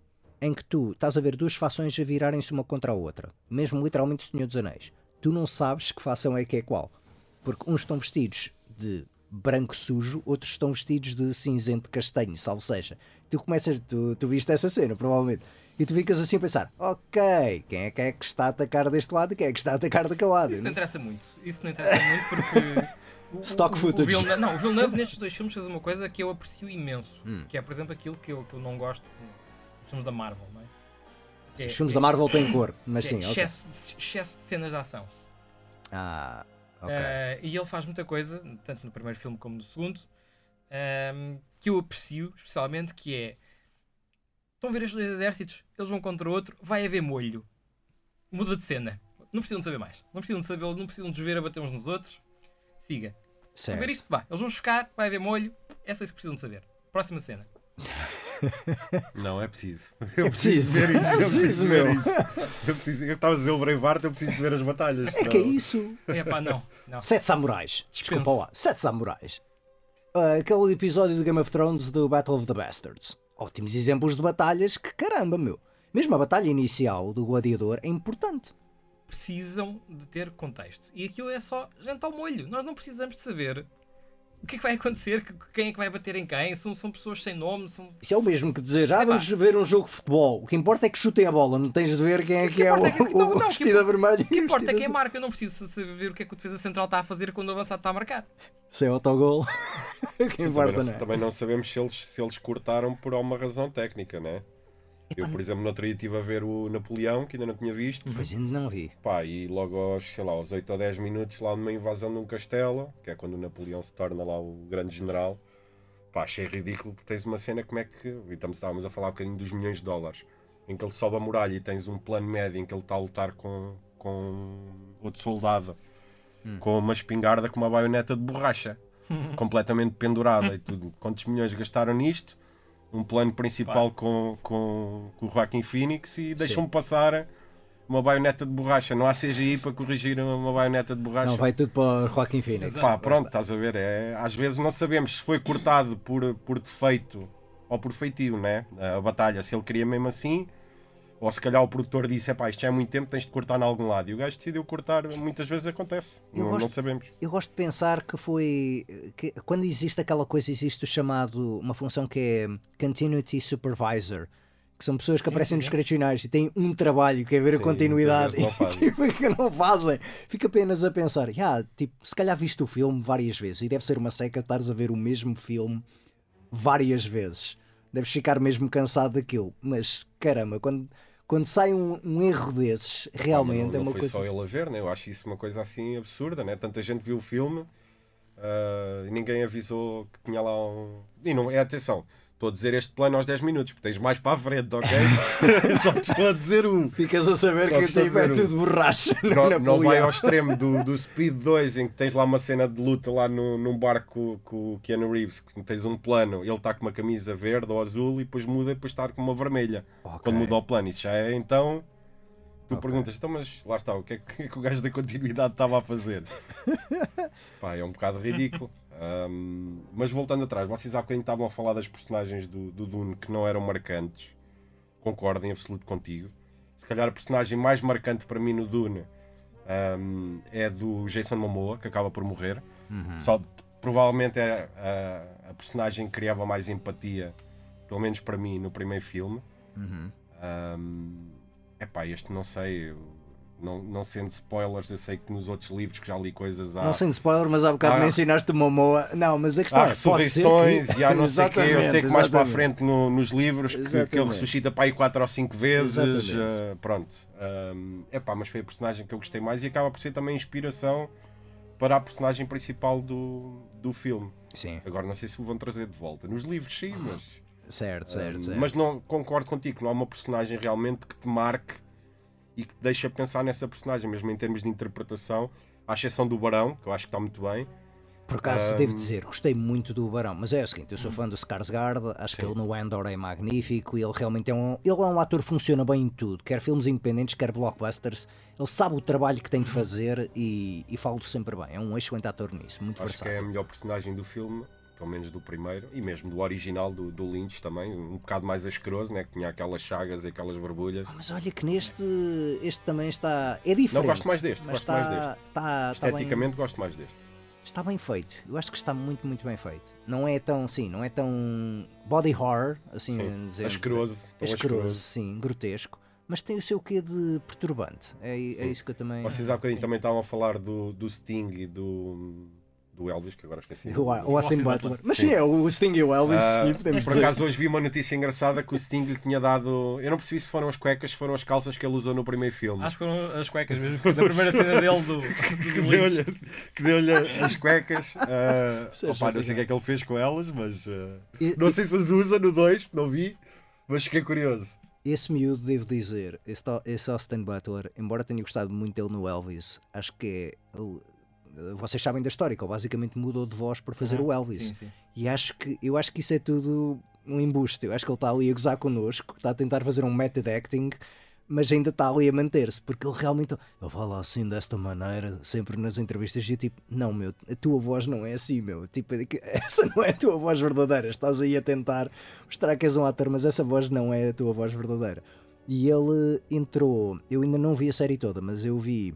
em que tu estás a ver duas fações a virarem-se uma contra a outra, mesmo literalmente o Senhor dos Anéis. Tu não sabes que fação é que é qual, porque uns estão vestidos de branco sujo, outros estão vestidos de cinzento castanho, salvo seja. Tu começas, tu, tu viste essa cena, provavelmente, e tu ficas assim a pensar: ok, quem é que é que está a atacar deste lado e quem é que está a atacar daquele lado? Isso não interessa muito. Isso não interessa muito porque. o- Stock o- o footage. Villeneuve- não, o Villeneuve nestes dois filmes fez uma coisa que eu aprecio imenso. Hum. Que é, por exemplo, aquilo que eu, que eu não gosto filmes da Marvel, não é? Que é- Os filmes da Marvel têm cor, mas sim, é ok. excesso, de- excesso de cenas de ação. Ah, ok. Eh, e ele faz muita coisa, tanto no primeiro filme como no segundo, ehm, que eu aprecio especialmente, que é estão a ver estes dois exércitos, eles vão contra o outro, vai haver molho. Muda de cena. Não precisam de saber mais. Não precisam de saber, não precisam de ver a bater uns nos outros. Siga. A ver certo. isto? Vá. Eles vão chocar, vai haver molho. É só isso que precisam de saber. Próxima cena. Não, é preciso. Eu preciso. ver isso. É Eu preciso preciso, ver isso. Eu preciso. Eu estava a dizer o Braveheart, eu preciso de ver as batalhas. É que é isso. É pá, não. não. Sete samurais. Desculpa Dispenso. lá. Sete samurais. Ah, aquele episódio do Game of Thrones do Battle of the Bastards. Ótimos exemplos de batalhas que caramba, meu. Mesmo a batalha inicial do gladiador é importante. Precisam de ter contexto. E aquilo é só gente ao molho. Nós não precisamos de saber o que é que vai acontecer, que- quem é que vai bater em quem. São, são pessoas sem nome. São... Isso é o mesmo que dizer, ah, Epá. vamos ver um jogo de futebol. O que importa é que chutem a bola, não tens de ver quem é que, é o, é que- não, o não, o que vestido a vermelho. O que importa é quem é marca. Eu não preciso saber o que é que o defesa central está a fazer quando o avançado está a marcar. Sem autogol. o que Também importa, não, não é? também não sabemos se eles, se eles cortaram por alguma razão técnica, né? Eu, por exemplo, no outro dia estive a ver o Napoleão, que ainda não tinha visto. Pois ainda não vi. Pá, e logo aos, sei lá, aos 8 ou 10 minutos, lá numa invasão de um castelo, que é quando o Napoleão se torna lá o grande general, pá, achei ridículo, porque tens uma cena como é que, estamos, estávamos a falar um bocadinho dos milhões de dólares, em que ele sobe a muralha e tens um plano médio em que ele está a lutar com, com outro soldado, com uma espingarda com uma baioneta de borracha, completamente pendurada e tudo. Quantos milhões gastaram nisto? Um plano principal com, com, com o Joaquim Phoenix e deixam-me passar uma baioneta de borracha. Não há CGI para corrigir uma baioneta de borracha. Não, vai tudo para o Joaquim Phoenix. Pá, pronto, estás a ver? É, às vezes não sabemos se foi cortado por, por defeito ou por feitio, né? A batalha, se ele queria mesmo assim, ou se calhar o produtor disse: é pá, isto já é muito tempo, tens de cortar em algum lado. E o gajo decidiu cortar, muitas vezes acontece, Eu não, gosto- não sabemos. Eu gosto de pensar que foi. Que quando existe aquela coisa, existe o chamado. Uma função que é Continuity Supervisor. Que são pessoas que aparecem sim, nos sim. créditos finais e têm um trabalho que é ver a Sim, continuidade muitas vezes e tipo, que não fazem. Fica apenas a pensar, "Ya, tipo, se calhar viste o filme várias vezes e deve ser uma seca estares a ver o mesmo filme várias vezes. Deves ficar mesmo cansado daquilo. Mas caramba, quando, quando sai um, um erro desses, realmente não, é não uma foi coisa. só ele a ver, né? eu acho isso uma coisa assim absurda. Né? Tanta gente viu o filme ah, e ninguém avisou que tinha lá um. E não, é atenção, estou a dizer este plano aos 10 minutos, porque tens mais para a frente, ok? Só te estou a dizer um. Ficas a saber Só que estou a tipo, é dizer um. tudo borracha. Não, não Napoleão. vai ao extremo do, do Speed 2 em que tens lá uma cena de luta lá no, num barco com o Keanu Reeves, que tens um plano, ele está com uma camisa verde ou azul e depois muda e depois está com uma vermelha. Ok. Quando muda o plano, isso já é então. Tu Ok. perguntas, então, mas lá está, o que é que, que o gajo da continuidade estava a fazer? Pá, é um bocado ridículo. Ahm, mas voltando atrás, vocês há bocadinho estavam a falar das personagens do, do Dune que não eram marcantes. Concordo em absoluto contigo. Se calhar a personagem mais marcante para mim no Dune ahm, é do Jason Momoa, que acaba por morrer. Só provavelmente é a, a personagem que criava mais empatia, pelo menos para mim, no primeiro filme. É epá, este não sei. eu- Não, não sendo spoilers, eu sei que nos outros livros que já li coisas há. Não sendo spoiler, mas há bocado Ah. mencionaste o Momoa. Não, mas a questão Há é, ressurreições que... e há não sei o quê. Eu sei que Exatamente, mais para a frente no- nos livros que, que ele ressuscita para aí 4 ou 5 vezes. Eh, pronto. É epá, mas foi a personagem que eu gostei mais e acaba por ser também inspiração para a personagem principal do, do filme. Sim. Agora não sei se o vão trazer de volta. Nos livros sim, mas Certo, certo, certo. Mas não concordo contigo, não há uma personagem realmente que te marque e que deixa pensar nessa personagem, mesmo em termos de interpretação, à exceção do Barão, que eu acho que está muito bem. Por acaso, devo dizer, gostei muito do Barão, mas é o seguinte, eu sou fã do Skarsgård, acho que Sim. ele no Andor é magnífico e ele realmente é um, ele é um ator que funciona bem em tudo, quer filmes independentes, quer blockbusters, ele sabe o trabalho que tem de fazer e, e falo sempre bem, é um excelente ator nisso, muito Acho que é a versátil. melhor personagem do filme, pelo menos do primeiro, e mesmo do original, do, do Lynch também, um bocado mais asqueroso, né? que tinha aquelas chagas e aquelas borbulhas. Ah, Mas olha que neste, este também está, é diferente. Não, gosto mais deste, gosto mais está, deste. Está, está bem- Esteticamente gosto mais deste. está bem feito. Eu acho que está muito, muito bem feito. Não é tão, sim, não é tão body horror, assim Sim. dizer. Asqueroso, Asqueroso, sim, grotesco. Mas tem o seu quê de perturbante. É, é isso que eu também. Vocês há bocadinho também estavam a falar do, do Sting e do, do Elvis, que agora esqueci. O, o Austin Austin Butler. Butler. Mas Sim. é o Sting e o Elvis, Ah, sim, podemos por dizer. acaso hoje vi uma notícia engraçada que o Sting lhe tinha dado. Eu não percebi se foram as cuecas, se foram as calças que ele usou no primeiro filme. Acho que foram as cuecas mesmo, da primeira cena dele do, que do deu-lhe que deu-lhe as cuecas. ah, Isso é opá, não sei o que é que ele fez com elas, mas ah, E- não sei se as usa no 2, não vi, mas fiquei curioso. Esse miúdo, devo dizer, esse, esse Austin Butler, embora tenha gostado muito dele no Elvis, acho que é. Vocês sabem da história, que ele basicamente mudou de voz para fazer o Elvis. Sim, sim. E acho que, eu acho que isso é tudo um embuste. Eu acho que ele está ali a gozar connosco, está a tentar fazer um method acting, mas ainda está ali a manter-se, porque ele realmente ele fala assim desta maneira, sempre nas entrevistas, e eu tipo, não, meu, a tua voz não é assim, meu. Tipo, é essa não é a tua voz verdadeira. Estás aí a tentar mostrar que és um ator, mas essa voz não é a tua voz verdadeira. E ele entrou, eu ainda não vi a série toda, mas eu vi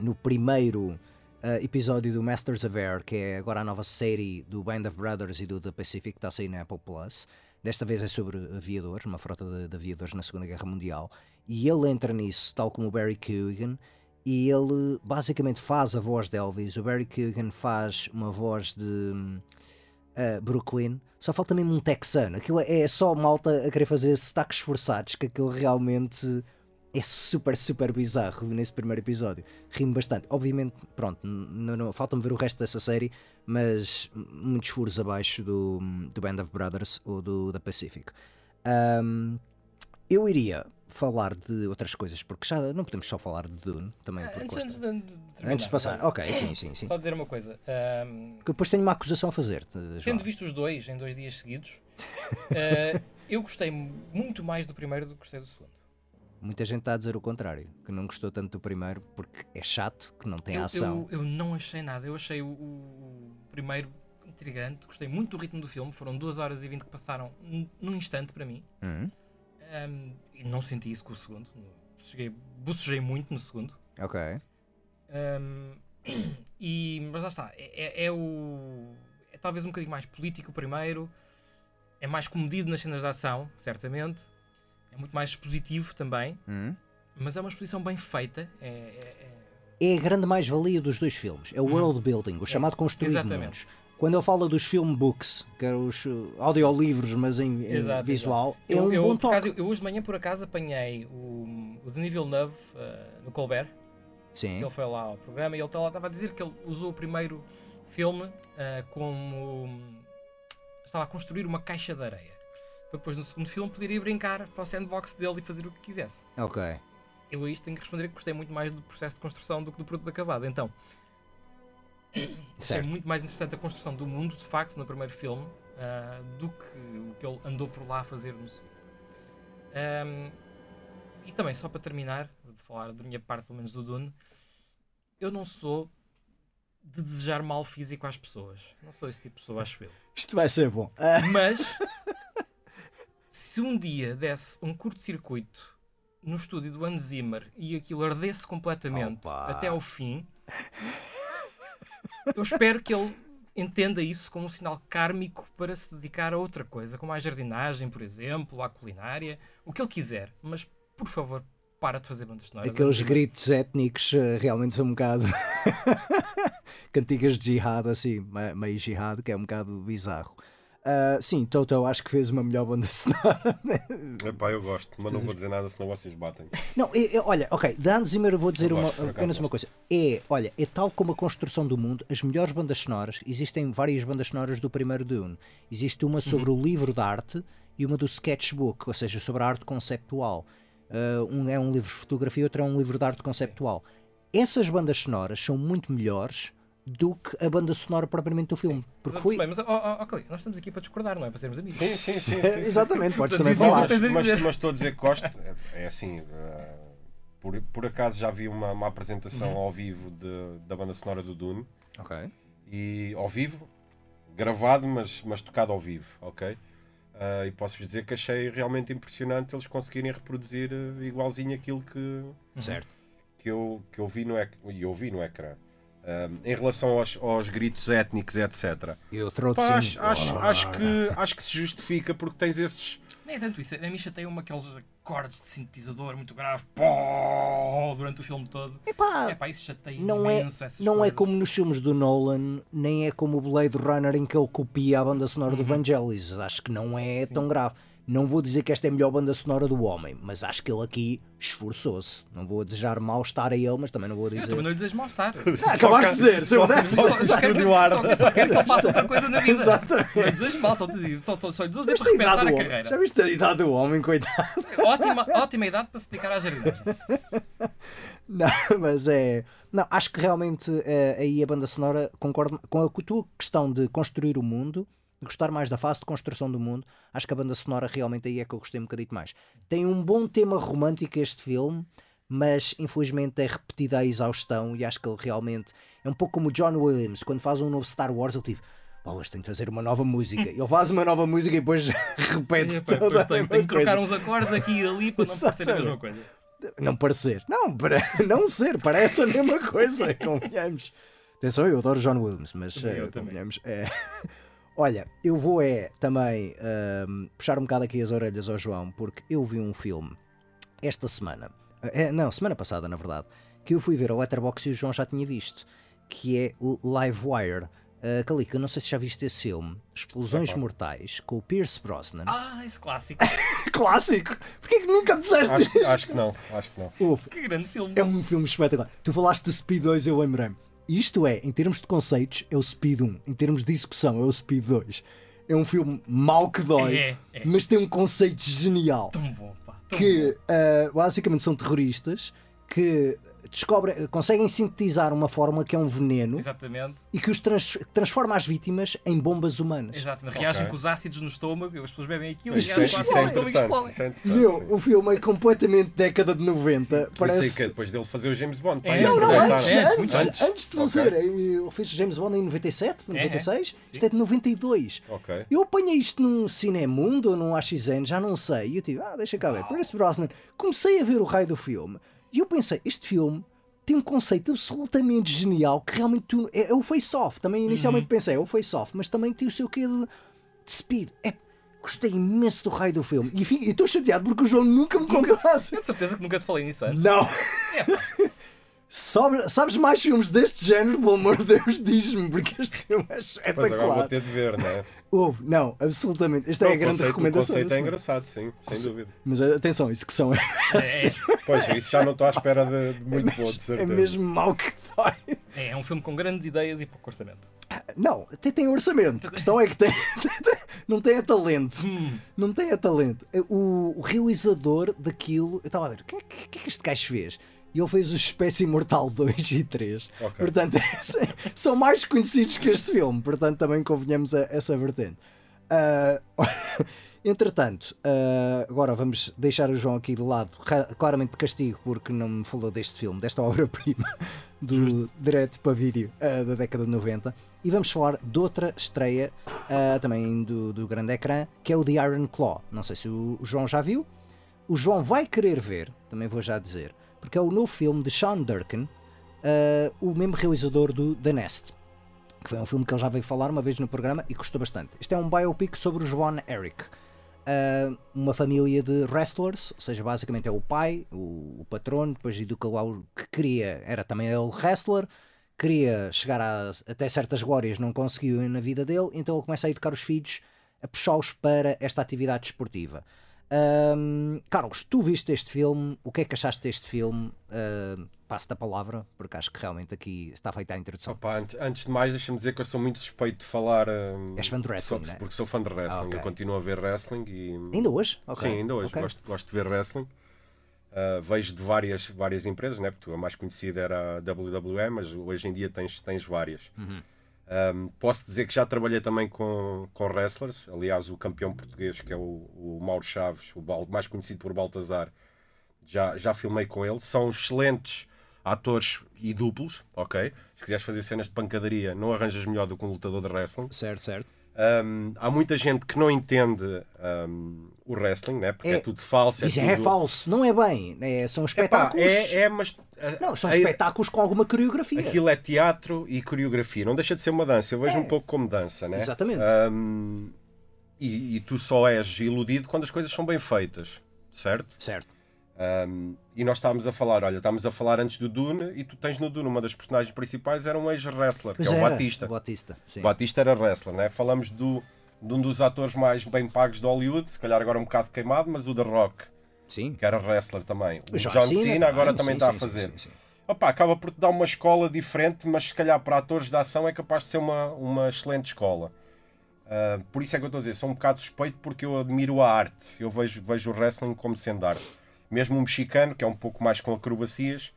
no primeiro ah, episódio do Masters of Air, que é agora a nova série do Band of Brothers e do The Pacific, que está a sair na Apple Plus. Desta vez é sobre aviadores, uma frota de, de aviadores na Segunda Guerra Mundial. E ele entra nisso, tal como o Barry Keoghan, e ele basicamente faz a voz de Elvis. O Barry Keoghan faz uma voz de ah, Brooklyn. Só falta mesmo um texano. Aquilo é só malta a querer fazer sotaques forçados, que aquilo realmente é super, super bizarro nesse primeiro episódio. Rimo bastante. Obviamente, pronto, falta-me ver o resto dessa série, mas muitos furos abaixo do, do Band of Brothers ou do da Pacific. Ahm, eu iria falar de outras coisas, porque já não podemos só falar de Dune também. porque Antes, antes de, de Antes de passar, ok, sim, sim, sim. Só dizer uma coisa. ahm, Porque depois tenho uma acusação a fazer. João. tendo visto os dois em dois dias seguidos, ah, eu gostei muito mais do primeiro do que gostei do segundo. Muita gente está a dizer o contrário, que não gostou tanto do primeiro porque é chato, que não tem eu, ação. Eu, eu não achei nada. Eu achei o, o- primeiro intrigante. Gostei muito do ritmo do filme. Foram 2 horas e 20 que passaram num instante para mim. Hum, Ahm, e não senti isso com o segundo. Cheguei, bocejei muito no segundo. ok. Ahm, e, mas lá está. É, é- é o. É talvez um bocadinho mais político o primeiro. É mais comedido nas cenas de ação, certamente. É muito mais expositivo também. Hum. Mas é uma exposição bem feita. É, é- é- É a grande mais-valia dos dois filmes. É o Hum. world building, o chamado construir exatamente. mundos. Quando ele fala dos film books, que é os uh, audiolivros, mas em, em Exato, visual, é Eu, um eu, bom por toque. acaso, eu hoje de manhã, por acaso, apanhei o, o Denis Villeneuve uh, no Colbert. Sim. Ele foi lá ao programa e ele estava a dizer que ele usou o primeiro filme uh, como. estava a construir uma caixa de areia. Para depois, no segundo filme, poder ir brincar para o sandbox dele e fazer o que quisesse. Ok. Eu a isto tenho que responder que gostei muito mais do processo de construção do que do produto acabado. Então, achei Certo. muito mais interessante a construção do mundo, de facto, no primeiro filme, ah, do que o que ele andou por lá a fazer no segundo. Ahm, e também, só para terminar, de falar da minha parte, pelo menos do Dune, eu não sou de desejar mal físico às pessoas. Não sou esse tipo de pessoa, acho eu. Isto vai ser bom. Ah, Mas, se um dia desse um curto-circuito no estúdio do Hans Zimmer e aquilo ardesse completamente Opa. até ao fim, eu espero que ele entenda isso como um sinal kármico para se dedicar a outra coisa, como à jardinagem, por exemplo, à culinária, o que ele quiser. Mas, por favor, para de fazer bandas sonoras. Aqueles Zimmer. gritos étnicos eh, realmente são um bocado. Cantigas de jihad, assim, me- meio jihad, que é um bocado bizarro. Ah, sim, Toto acho que fez uma melhor banda sonora. Epá, eu gosto, mas não vou dizer nada senão vocês batem. Não, é- é- olha, ok, da Hans Zimmer eu vou dizer Eu uma- gosto, apenas uma coisa. É, olha, é tal como a construção do mundo, as melhores bandas sonoras, existem várias bandas sonoras do primeiro Dune. Existe uma sobre o livro de arte e uma do sketchbook, ou seja, sobre a arte conceptual. Ah, um é um livro de fotografia, outro é um livro de arte conceptual. Essas bandas sonoras são muito melhores do que a banda sonora propriamente do filme. Porque foi. bem, mas, ó, ó, Cali, nós estamos aqui para discordar, não é? Para sermos amigos. Sim, sim, sim. sim, sim. Exatamente, podes também falar. mas, mas estou a dizer que gosto. É, é assim, eh, por, por acaso já vi uma, uma apresentação Uhum. ao vivo de- da banda sonora do Dune. Ok. E ao vivo, gravado, mas, mas tocado ao vivo, ok? Ah, e posso-vos dizer que achei realmente impressionante eles conseguirem reproduzir eh, igualzinho aquilo que, Certo. que, eu, que eu vi no, ec e eu vi no ecrã. Em relação aos, aos gritos étnicos, etc. Eu. Pá, acho, acho, acho, que, acho que se justifica porque tens esses. Nem é tanto isso. A mim chateia-me aqueles acordes de sintetizador muito graves pó, durante o filme todo. Epá, É pá, isso chateia não é, não é coisas. como nos filmes do Nolan, nem é como o Blade Runner em que ele copia a banda sonora do Uhum. Vangelis. Acho que não é tão grave. Não vou dizer que esta é a melhor banda sonora do homem, mas acho que ele aqui esforçou-se. Não vou desejar mal-estar a ele, mas também não vou Eu dizer. também não lhe desejo mal-estar. Ah, acabaste de dizer, se eu só, pudesse- só, Só- o só quero. Só, só quero que ele faça outra coisa na vida. Exatamente. Não lhe desejo mal, só, só, só, só lhe desejo para a idade repensar a homem? carreira. Já viste a idade do homem, coitado? Ótima, ótima idade para se dedicar à jardinagem. Não, mas é. Não, acho que realmente eh, aí a banda sonora concordo com a tua questão de construir o mundo, de gostar mais da fase de construção do mundo. Acho que a banda sonora realmente aí é que eu gostei um bocadinho mais. Tem um bom tema romântico este filme, mas infelizmente é repetido à exaustão e acho que ele realmente é um pouco como o John Williams, quando faz um novo Star Wars, ele tipo. Bolas, tenho de fazer uma nova música. Ele faz uma nova música e depois repete E, toda depois a tenho, tenho que trocar uns acordes aqui e ali para não parecer a mesma coisa. Não parecer. Não, para não ser. Parece a mesma coisa, convenhamos. Atenção, eu adoro John Williams, mas eu eh, também. convenhamos. é. Olha, eu vou é também ahm, puxar um bocado aqui as orelhas ao João, porque eu vi um filme esta semana, eh, não, semana passada na verdade, que eu fui ver ao Letterboxd e o João já tinha visto, que é o Live Wire. Uh, Calica, não sei se já viste esse filme, Explosões Epá. Mortais, com o Pierce Brosnan. Ah, esse clássico. Clássico! Porquê que nunca me disseste Acho, isto? acho que não, acho que não. Uf, Que grande filme. é um filme espetacular. Tu falaste do Speed 2, eu lembrei-me. Isto é, em termos de conceitos, é o Speed 1. Em termos de execução, é o Speed 2. É um filme mau que dói, É, é. mas tem um conceito genial. Tão bom, pá. tão Que ah, basicamente são terroristas que descobrem, conseguem sintetizar uma fórmula que é um veneno Exatamente. e que os trans- transforma as vítimas em bombas humanas. Exatamente. Reagem Ok. com os ácidos no estômago, as pessoas bebem aquilo Isso, e é, reagem com isso é ácidos no estômago e é interessante, Meu, sim. o filme é completamente década de 90. Parece... Parece. que é depois dele fazer o James Bond. É, e Não, não, antes, É, antes, antes, antes. de fazer. Eu fiz James Bond em 97, É, 96. Isto é de 92. Ok. Eu apanhei isto num Cinemundo ou num AXN, já não sei. E eu tive, ah, deixa cá ver. Pierce Brosnan. Comecei a ver o raio do filme. E eu pensei, este filme tem um conceito absolutamente genial que realmente tu, é, é o face-off. Também inicialmente pensei, é o face-off, mas também tem o seu quê de, de speed. É, gostei imenso do raio do filme. E enfim, estou chateado porque o João nunca me contasse. Tenho de certeza que nunca te falei nisso antes. Não! É, Sabe- sabes mais filmes deste género, pelo amor de Deus, diz-me, porque este filme é Pois agora vou espetacular. ter de ver, não é? Houve, não, absolutamente. Esta é a grande o conceito, o recomendação. conceito é engraçado, sim, sem dúvida. Mas atenção, execução é, É, Pois, isso já não estou à espera de, de muito bom, de é certeza. mesmo mau que dói. é, é um filme com grandes ideias e pouco orçamento. Não, até tem orçamento. A questão é que tem, não tem é talento. Hum. Não tem é talento. O, o realizador daquilo, eu estava a ver, o que, é que, o que é que este gajo fez? E ele fez o Espécie Imortal 2 e 3. Ok. Portanto, são mais conhecidos que este filme. Portanto, também convenhamos a, essa vertente. Ah, entretanto, ah, agora vamos deixar o João aqui de lado, ra- claramente de castigo, porque não me falou deste filme, desta obra-prima do direto para vídeo ah, da década de 90. E vamos falar de outra estreia também do, do grande ecrã, que é o The Iron Claw. Não sei se o João já viu. O João vai querer ver, também vou já dizer, porque é o novo filme de Sean Durkin, ah, o mesmo realizador do The Nest que foi um filme que ele já veio falar uma vez no programa e gostou bastante. Este é um biopic sobre os Von Erich, Uh, uma família de wrestlers, ou seja, basicamente é o pai, o, o patrono, depois educa lá o que queria, era também ele wrestler, queria chegar a- até certas glórias, não conseguiu na vida dele, então ele começa a educar os filhos a puxá-los para esta atividade desportiva. Ahm, Carlos, tu viste este filme, o que é que achaste deste filme? Uh, Passo-te a palavra, porque acho que realmente aqui está feita a introdução. Opa, antes, antes de mais, deixa-me dizer que eu sou muito suspeito de falar. hum, És fã de wrestling, né? Porque sou fã de wrestling. Ah, ok. Eu continuo a ver wrestling e. Ainda hoje? Ok, Sim, ainda hoje. ok. Gosto, gosto de ver wrestling. Uh, vejo de várias, várias empresas, né? porque a mais conhecida era a WWE, mas hoje em dia tens, tens várias. Uhum. Um, posso dizer que já trabalhei também com, com wrestlers. Aliás, o campeão português, que é o, o Mauro Chaves, o Bal- mais conhecido por Baltazar, já, já filmei com ele. São excelentes atores e duplos, ok? Se quiseres fazer cenas de pancadaria, não arranjas melhor do que um lutador de wrestling. Certo, certo. Um, há muita gente que não entende um, o wrestling, né? porque é, É- tudo falso. É Isso tudo... é falso, não é bem. é- são Epá, espetáculos. é, é, mas uh, Não, são espetáculos com alguma coreografia. aquilo é teatro e coreografia. Não deixa de ser uma dança. Eu vejo É. um pouco como dança, né? Exatamente. Um, e, e tu só és iludido quando as coisas são bem feitas, certo? Certo. E nós estávamos a falar, olha, estávamos a falar antes do Dune e tu tens no Dune uma das personagens principais era um ex-wrestler, que Pois é o era, Batista. o Batista, sim. Batista era wrestler, né? Falamos do, de um dos atores mais bem pagos de Hollywood, se calhar agora um bocado queimado, mas o The Rock, Sim. que era wrestler também. O O John, Cena, agora também sim, está sim, a fazer. sim. Opa, acaba por te dar uma escola diferente, mas se calhar para atores de ação é capaz de ser uma, uma excelente escola. Ah, por isso é que eu estou a dizer, sou um bocado suspeito porque eu admiro a arte. Eu vejo, vejo o wrestling como sendo arte. Mesmo um mexicano, que é um pouco mais com acrobacias,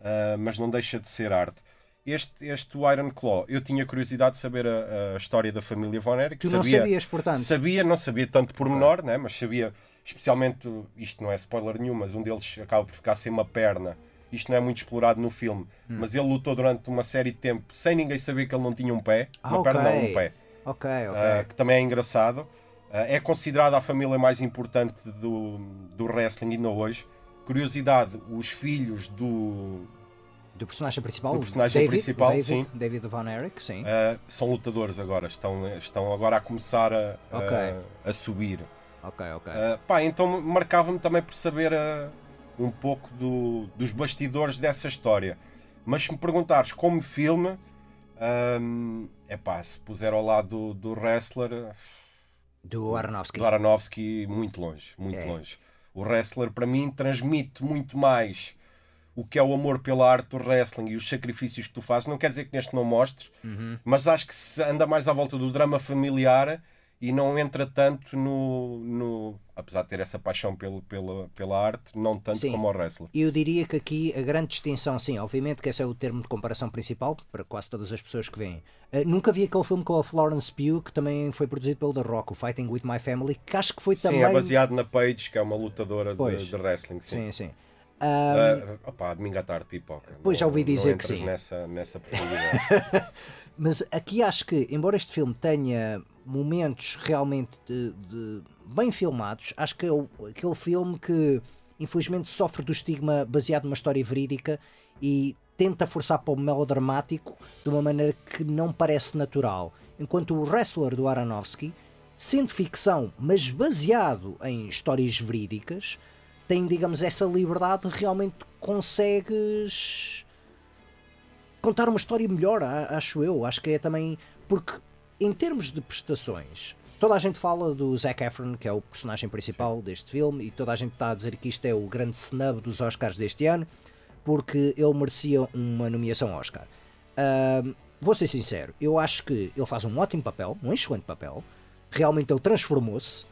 ah, mas não deixa de ser arte. Este, este Iron Claw, eu tinha curiosidade de saber a, a história da família Von Erich. Tu não sabia, sabias, portanto. Sabia, não sabia tanto por menor, né? mas sabia, especialmente, isto não é spoiler nenhum, mas um deles acaba por ficar sem uma perna. Isto não é muito explorado no filme, Hum. mas ele lutou durante uma série de tempo sem ninguém saber que ele não tinha um pé. Ah, uma ok. perna, não, um pé. Ok, ok. Ah, que também é engraçado. Ah, é considerada a família mais importante do, do wrestling ainda hoje. Curiosidade, os filhos do, do personagem principal, do personagem David, principal, David, sim. David Von Erich, sim. ah, são lutadores agora. Estão, estão agora a começar a, a- Ok. a subir. ok, ok. Uh, pá, então marcava-me também por saber uh, um pouco do- dos bastidores dessa história. Mas se me perguntares como filme, é pá, se puser ao lado do, do wrestler, do Aronofsky. do Aronofsky, muito longe, muito É. longe. O wrestler, para mim, transmite muito mais o que é o amor pela arte do wrestling e os sacrifícios que tu fazes. Não quer dizer que neste não mostres, Uhum. mas acho que se anda mais à volta do drama familiar e não entra tanto no. no apesar de ter essa paixão pelo, pela, pela arte, não tanto Sim. como o wrestling. Eu diria que aqui a grande distinção, sim, obviamente que esse é o termo de comparação principal para quase todas as pessoas que vêm. Uh, nunca vi aquele filme com a Florence Pugh, que também foi produzido pelo The Rock, o Fighting with My Family, que acho que foi Sim, também. é baseado na Paige, que é uma lutadora de, de wrestling. Sim. Sim, sim. Ah, opá, domingo à tarde, pipoca. Pois, já ouvi Não- dizer não que sim. Nessa, nessa profundidade. Mas aqui acho que, embora este filme tenha momentos realmente de- de bem filmados, acho que é o- aquele filme que infelizmente sofre do estigma baseado numa história verídica e tenta forçar para o melodramático de uma maneira que não parece natural. Enquanto o Wrestler do Aronofsky, sendo ficção, mas baseado em histórias verídicas, tem, digamos, essa liberdade, realmente consegues contar uma história melhor, acho eu. Acho que é também. Porque, em termos de prestações, toda a gente fala do Zac Efron, que é o personagem principal deste filme, e toda a gente está a dizer que isto é o grande snub dos Oscars deste ano, porque ele merecia uma nomeação Oscar. Ahm, vou ser sincero, eu acho que ele faz um ótimo papel, um excelente papel. Realmente ele transformou-se,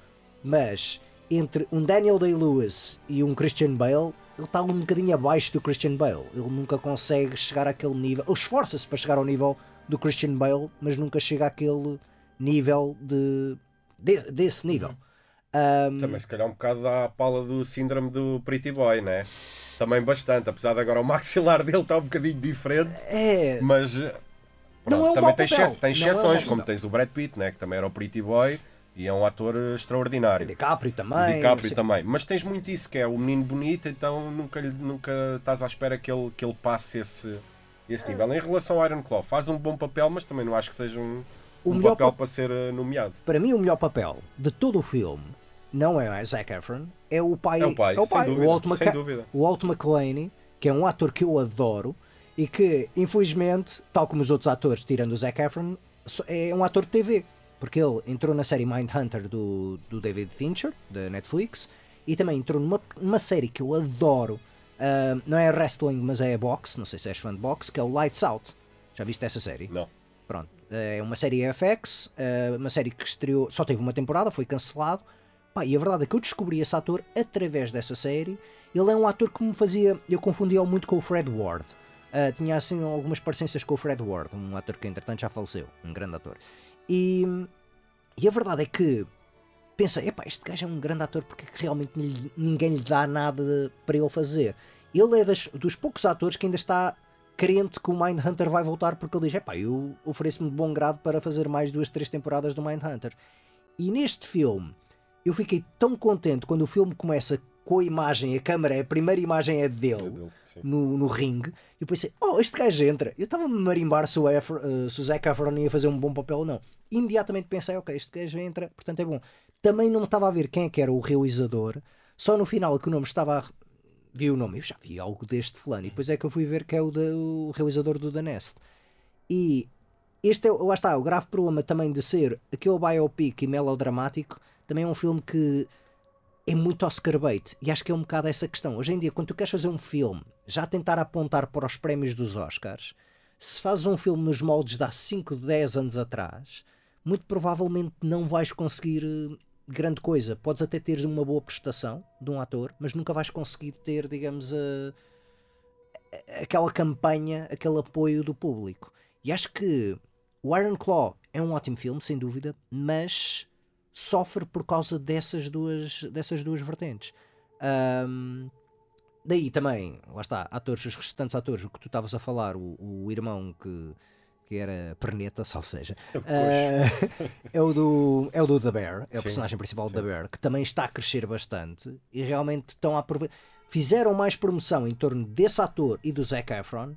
mas entre um Daniel Day-Lewis e um Christian Bale, ele está um bocadinho abaixo do Christian Bale. Ele nunca consegue chegar àquele nível. Ele esforça-se para chegar ao nível do Christian Bale, mas nunca chega àquele nível de, de- desse nível. Ahm, Também se calhar um bocado dá a pala do síndrome do Pretty Boy, né? Também bastante, apesar de agora o maxilar dele está um bocadinho diferente, é, mas eh, Não pronto, é um também tem, exce- tem Não é um exceções, mau como tens o Brad Pitt, né? que também era o Pretty Boy e é um ator eh, extraordinário. DiCaprio também. DiCaprio também, mas tens muito isso, que é o menino bonito, então nunca, lhe- nunca estás à espera que ele, que ele passe esse, esse nível. Em relação ao Iron Claw, faz um bom papel, mas também não acho que seja um, O um melhor papel pa- para ser eh, nomeado. Para mim, o melhor papel de todo o filme não é o Zac Efron, é o pai. É o pai, sem dúvida, o Walt, Maca- o Walt McClane, que é um ator que eu adoro e que, infelizmente, tal como os outros atores, tirando o Zac Efron, é um ator de TV. Porque ele entrou na série Mindhunter do, do David Fincher, da Netflix, e também entrou numa, numa série que eu adoro. ah, não é wrestling, mas é boxe. Não sei se és fã de boxe, que é o Lights Out. Já viste essa série? Não. Pronto. É uma série FX, eh, uma série que estreou, só teve uma temporada, foi cancelado. Pá, e a verdade é que eu descobri esse ator através dessa série. Ele é um ator que me fazia. Eu confundia-o muito com o Fred Ward. Ah, tinha assim algumas parecências com o Fred Ward, um ator que entretanto já faleceu, um grande ator. E, e a verdade é que pensei, epá, este gajo é um grande ator porque é realmente ninguém lhe dá nada para ele fazer. Ele é das- dos poucos atores que ainda está crente que o Mindhunter vai voltar porque ele diz, epá, eu ofereço-me de bom grado para fazer mais duas, três temporadas do Mindhunter. E neste filme, eu fiquei tão contente quando o filme começa com a imagem, a câmera, a primeira imagem é dele É dele, no, no ringue. E eu pensei, oh, este gajo entra. Eu estava a me marimbar se o, Efro, eh, se o Zac Efron ia fazer um bom papel ou não. Imediatamente pensei, ok, este gajo entra, portanto é bom. Também não estava a ver quem é que era o realizador. Só no final que o nome estava a... Vi o nome, eu já vi algo deste fulano. E depois é que eu fui ver que é o, da- o realizador do The Nest. E este é, lá está, o grave problema também de ser aquele biopic e melodramático, também é um filme que é muito Oscar bait. E acho que é um bocado essa questão. Hoje em dia, quando tu queres fazer um filme, já tentar apontar para os prémios dos Oscars, se fazes um filme nos moldes de há 5, 10 anos atrás, muito provavelmente não vais conseguir eh, grande coisa. Podes até ter uma boa prestação de um ator, mas nunca vais conseguir ter, digamos, a, a- aquela campanha, aquele apoio do público. E acho que o Iron Claw é um ótimo filme, sem dúvida, mas sofre por causa dessas duas, dessas duas vertentes. Ahm, daí também, lá está, atores, os restantes atores, o que tu estavas a falar, o, o irmão que, que era perneta, salvo seja, ah, é, o do, é o do The Bear, é o Sim, personagem principal do The Bear, que também está a crescer bastante e realmente estão a aproveitar. Fizeram mais promoção em torno desse ator e do Zac Efron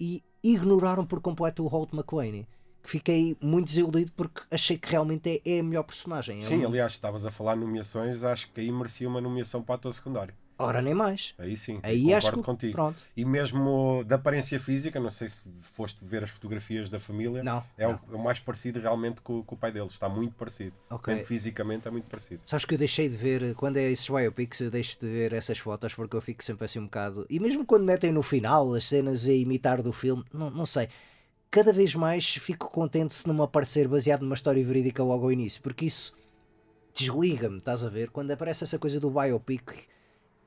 e ignoraram por completo o Holt McClane. Que fiquei muito desiludido porque achei que realmente é, é a melhor personagem. É Sim, um- aliás, estavas a falar nomeações, acho que aí merecia uma nomeação para ator secundário. Ora, nem mais. Aí sim, Aí concordo acho que. contigo. Pronto. E mesmo da aparência física, não sei se foste ver as fotografias da família, Não, é, não. O, é o mais parecido realmente com, com o pai deles, está muito parecido. Ok. Mesmo fisicamente é muito parecido. Sabes que eu deixei de ver, quando é esses biopics, eu deixo de ver essas fotos porque eu fico sempre assim um bocado. E mesmo quando metem no final as cenas a imitar do filme, não, não sei. Cada vez mais fico contente se não me aparecer baseado numa história verídica logo ao início, porque isso desliga-me, estás a ver? Quando aparece essa coisa do biopic,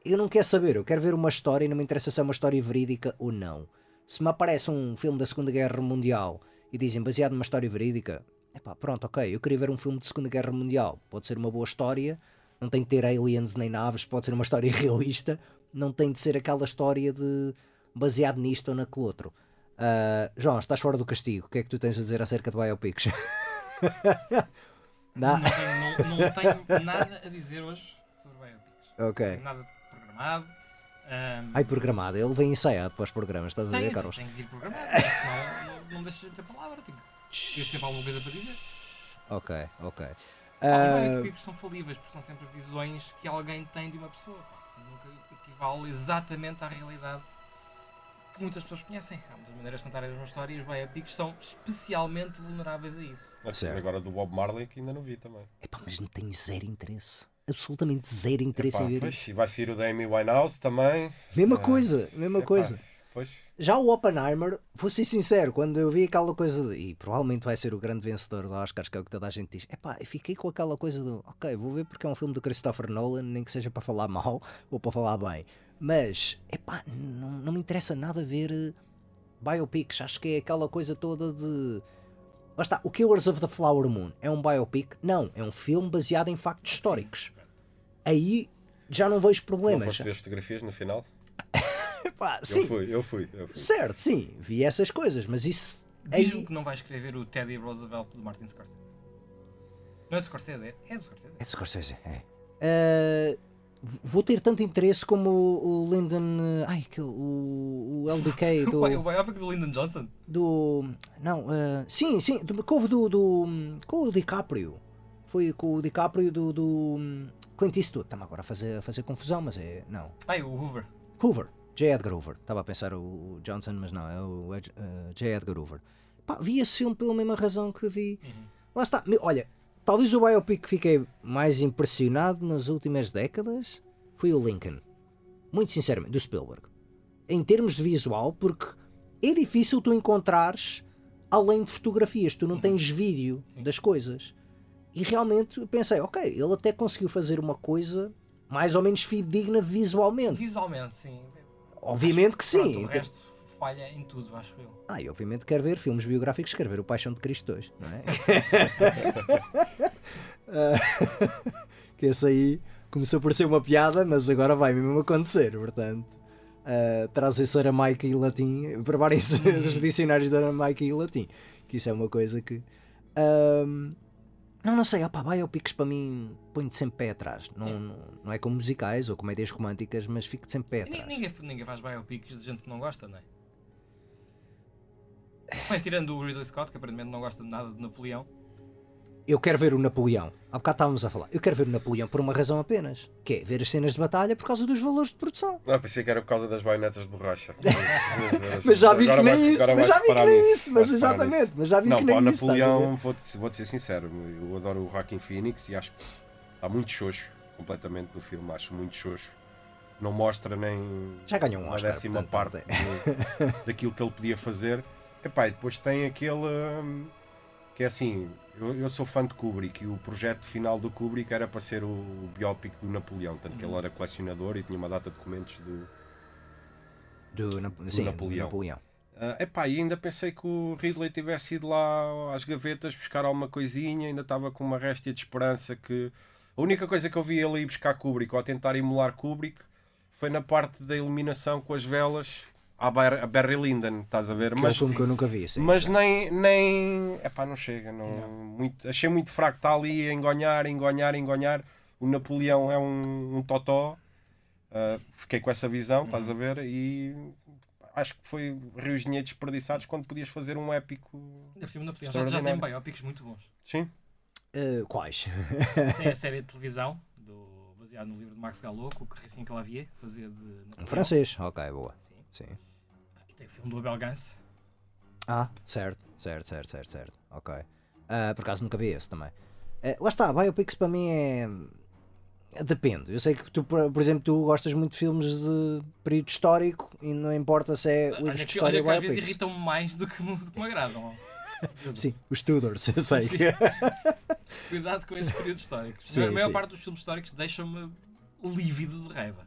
eu não quero saber, eu quero ver uma história e não me interessa se é uma história verídica ou não. Se me aparece um filme da Segunda Guerra Mundial e dizem baseado numa história verídica, epá, pronto, ok, eu queria ver um filme de Segunda Guerra Mundial, pode ser uma boa história, não tem de ter aliens nem naves, pode ser uma história realista, não tem de ser aquela história de baseado nisto ou naquele outro. Ah, João, estás fora do castigo, o que é que tu tens a dizer acerca de biopics? Não? Não tenho, não, não tenho nada a dizer hoje sobre biopics. Não Ok. tenho nada programado. Ahm, Ai, programado, ele vem ensaiado para os programas, estás a ver, Carlos? tenho que ir programado, senão não, não deixas de ter palavra. Tenho que ter sempre alguma coisa para dizer. Ok, ok. Pá, Ah, os biopics são falíveis porque são sempre visões que alguém tem de uma pessoa. pá, que nunca equivale exatamente à realidade que muitas pessoas conhecem. Há muitas maneiras de contar a mesma história e os biopics são especialmente vulneráveis a isso. Mas agora do Bob Marley que ainda não vi também. epá, mas não tenho zero interesse. Absolutamente zero interesse Epá, em ver pois, isso. e vai sair o da Amy Winehouse também. Mesma Ah, coisa, mesma Epá, coisa. Pois, Já o Oppenheimer, vou ser sincero, quando eu vi aquela coisa, de, e provavelmente vai ser o grande vencedor da Oscars, que é o que toda a gente diz, epá, eu fiquei com aquela coisa do, ok, vou ver porque é um filme do Christopher Nolan, nem que seja para falar mal ou para falar bem, mas, epá, não, não me interessa nada ver eh, biopics, acho que é aquela coisa toda de... Lá está, o Killers of the Flower Moon é um biopic? Não, é um filme baseado em factos históricos. Aí já não vejo não problemas. foste ver as fotografias no final? Epá, Eu sim, fui, eu fui. Eu fui. certo, sim, vi essas coisas, mas isso... aí- Diz-me que não vais querer ver o Teddy Roosevelt do Martin Scorsese. Não é do Scorsese, é? É do Scorsese. É de Scorsese, é. V- vou ter tanto interesse como o, o Lyndon. Ai, aquele, o, o LDK do. O bi- o biopic do Lyndon Johnson. do não, ah, sim, sim, do, com, o do, do. com o DiCaprio. Foi com o DiCaprio do. do hum, Clint Eastwood. Está-me agora a fazer, a fazer confusão, mas é. Não. Ai, o Hoover. Hoover. J. Edgar Hoover. Estava a pensar o, Johnson, mas não, é o Ed- eh, J. Edgar Hoover. Pá, vi esse filme pela mesma razão que vi Lá está. Olha, talvez o biopic que fiquei mais impressionado nas últimas décadas foi o Lincoln. Muito sinceramente, do Spielberg. Em termos de visual, porque é difícil tu encontrares além de fotografias, tu não tens vídeo das coisas. E realmente pensei, ok, ele até conseguiu fazer uma coisa mais ou menos fidedigna visualmente. Visualmente, sim. Obviamente que Pronto, sim. o resto falha em tudo, acho eu. Ah, e obviamente quero ver filmes biográficos, quero ver o Paixão de Cristo 2, não é? Que esse aí começou por ser uma piada, mas agora vai mesmo acontecer, portanto. Uh, trazem-se aramaica e latim, preparem-se os dicionários de aramaica e latim, que isso é uma coisa que. ahm, não, não sei, opa, biopics para mim ponho-te sempre pé atrás. Não, não, não é como musicais ou comédias românticas, mas fico-te sempre pé atrás. Ninguém, ninguém faz biopics de gente que não gosta, não é? Bem, tirando o Ridley Scott, que aparentemente não gosta de nada de Napoleão. Eu quero ver o Napoleão. Há bocado estávamos a falar. Eu quero ver o Napoleão por uma razão apenas. Que é ver as cenas de batalha por causa dos valores de produção. Ah, pensei que era por causa das baionetas de borracha. Mas já vi que nem isso. Mas já vi que nem isso. Mas exatamente. Mas já vi Não, que o nem isso. a ver? Napoleão, vou-te vou ser sincero, eu adoro o Joaquin Phoenix e acho que está muito xoxo completamente no filme, acho muito xoxo. Não mostra nem Já ganhou um Oscar, décima portanto, parte de- daquilo que ele podia fazer. Epá, e depois tem aquele hum, que é assim, eu, eu sou fã de Kubrick e o projeto final do Kubrick era para ser o, o biopic do Napoleão, tanto que ele era colecionador e tinha uma data de documentos do, Do, Nap- sim, do Napoleão. Napoleão. Ah, epá, e ainda pensei que o Ridley tivesse ido lá às gavetas buscar alguma coisinha, ainda estava com uma réstia de esperança que a única coisa que eu vi ele ir buscar Kubrick ou tentar emular Kubrick foi na parte da iluminação com as velas à Bar- a Barry Lyndon, estás a ver? Que é um Mas, filme que eu nunca vi. Sim. mas nem, nem epá, não chega, não, Muito, achei muito fraco, está ali a engonhar, engonhar, engonhar. O Napoleão é um, um totó, Ah, fiquei com essa visão, estás a ver? E acho que foi rios de dinheiro desperdiçados quando podias fazer um épico. Ainda por cima, Napoleão já, já tem biopics muito bons. Sim, Uh, quais? Tem a série de televisão, do, baseado no livro de Max Gallo, o que Racine Clavier fazia de Um francês. Ok, boa. Sim. Sim. E tem o filme do Abel Gance. Ah, certo, certo, certo, certo, certo. Ok. Ah, por acaso nunca vi esse também. Ah, lá está, biopics para mim é. Depende. Eu sei que tu, por, exemplo, tu gostas muito de filmes de período histórico e não importa se é livros Olha de história olha ou que às vezes irritam-me mais do que, me- do que me agradam. Sim, os Tudors, eu sei. Cuidado com esses períodos históricos. Sim, a maior sim. parte dos filmes históricos deixam-me lívido de raiva.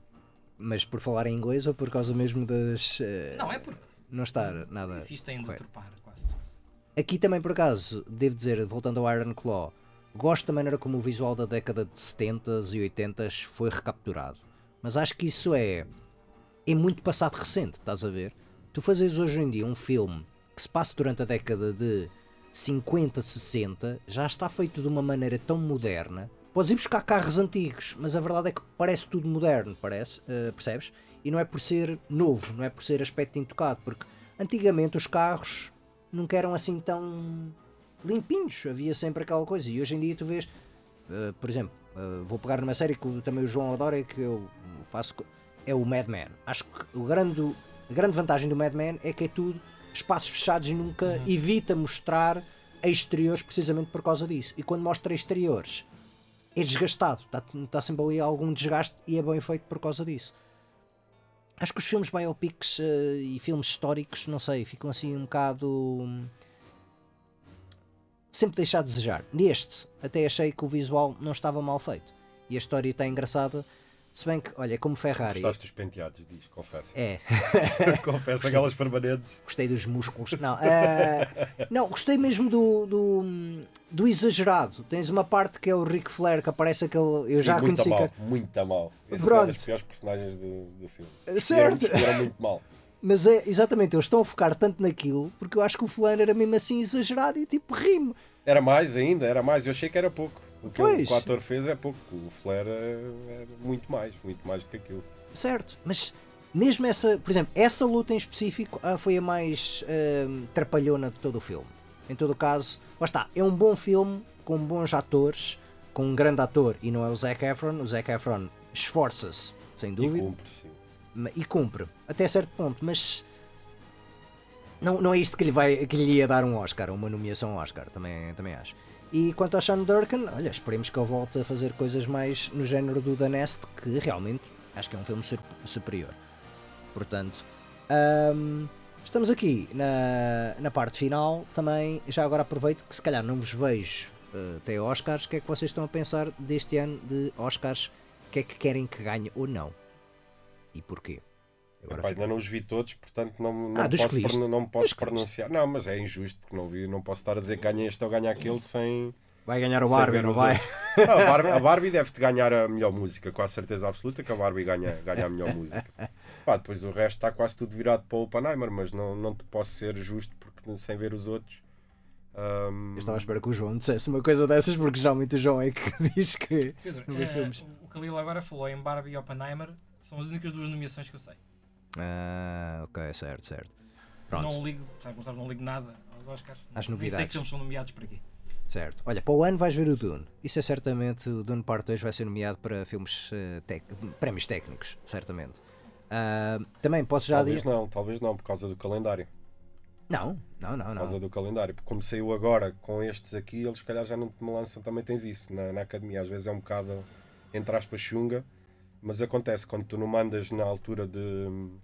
Mas por falar em inglês ou por causa mesmo das. eh, Não, é porque Não estar nada. insistem em deturpar quase tudo. Aqui também, por acaso, devo dizer, voltando ao Iron Claw, gosto da maneira como o visual da década de 70s e 80s foi recapturado. Mas acho que isso é. é muito passado recente, estás a ver? Tu fazes hoje em dia um filme que se passa durante a década de 50, 60, já está feito de uma maneira tão moderna. Podes ir buscar carros antigos, mas a verdade é que parece tudo moderno, parece, eh, percebes? E não é por ser novo, não é por ser aspecto intocado, porque antigamente os carros nunca eram assim tão limpinhos, havia sempre aquela coisa. E hoje em dia tu vês, eh, por exemplo, eh, vou pegar numa série que também o João adora e que eu faço, é o Mad Men. Acho que o grande, a grande vantagem do Mad Men é que é tudo espaços fechados e nunca evita mostrar exteriores precisamente por causa disso. E quando mostra exteriores é desgastado, está tá sempre ali algum desgaste e é bem feito por causa disso. Acho que os filmes biopics eh, e filmes históricos, não sei, ficam assim um bocado. hum, sempre deixar a desejar. Neste, até achei que o visual não estava mal feito e a história está engraçada. Se bem que, olha, é como Ferrari. gostaste dos penteados, diz, confessa. É, confessa aquelas permanentes. gostei dos músculos. Não, eh, não gostei mesmo do, do, do exagerado. Tens uma parte que é o Ric Flair que aparece aquele. Eu já muito conheci. mal, que- muito mal. Esse Pronto. é um dos piores personagens do, do filme. Certo. Escolheram- escolheram muito mal. Mas é exatamente, eles estão a focar tanto naquilo porque eu acho que o fulano era mesmo assim exagerado e tipo rimo. Era mais ainda, era mais. Eu achei que era pouco. O que, Pois. que o ator fez é pouco. O Flair é, é muito mais, muito mais do que aquilo. Certo, mas mesmo essa, por exemplo, essa luta em específico ah, foi a mais ah, trapalhona de todo o filme. Em todo o caso, lá está, é um bom filme com bons atores, com um grande ator e não é o Zac Efron. O Zac Efron esforça-se, sem E dúvida, cumpre, sim. e cumpre até certo ponto, mas não, não é isto que lhe, vai, que lhe ia dar um Oscar, uma nomeação Oscar, também, também acho. E quanto ao Sean Durkin, olha, esperemos que ele volte a fazer coisas mais no género do The Nest, que realmente acho que é um filme superior. Portanto, ahm, estamos aqui na, na parte final. Também, já agora aproveito que se calhar não vos vejo eh, até Oscars. O que é que vocês estão a pensar deste ano de Oscars? O que é que querem que ganhe ou não? E porquê? Agora Epá, fica- ainda não os vi todos, portanto não, não, Ah, posso, não posso pronunciar. Não, mas é injusto porque não vi, não posso estar a dizer que ganha este ou ganha aquele sem. Vai ganhar o Barbie, não vai? Não, a, Barbie, a Barbie deve-te ganhar a melhor música, com a certeza absoluta que a Barbie ganha, ganha a melhor música. Pá, depois o resto está quase tudo virado para o Oppenheimer, mas não, não te posso ser justo porque sem ver os outros. ahm, Eu estava à espera que o João dissesse uma coisa dessas, porque geralmente o João é que diz que. Pedro, Não vê eh, filmes. o Khalil agora falou em Barbie e Oppenheimer. São as únicas duas nomeações que eu sei. Ah, ok, certo, certo. Pronto. Não ligo, sabe, como sabes, não ligo nada aos Oscars. Às Nem sei novidades. que filmes são nomeados para aqui. Certo. Olha, para o ano vais ver o Dune. Isso é certamente. O Dune Part 2 vai ser nomeado para filmes. eh, tec- prémios técnicos, certamente. Ah, também posso já talvez dizer. não, talvez não, por causa do calendário. Não, não, não, Por causa não. do calendário. Porque como saiu agora com estes aqui, eles se calhar já não te me lançam, também tens isso na, na academia. Às vezes é um bocado, entre aspas, chunga, mas acontece quando tu não mandas na altura de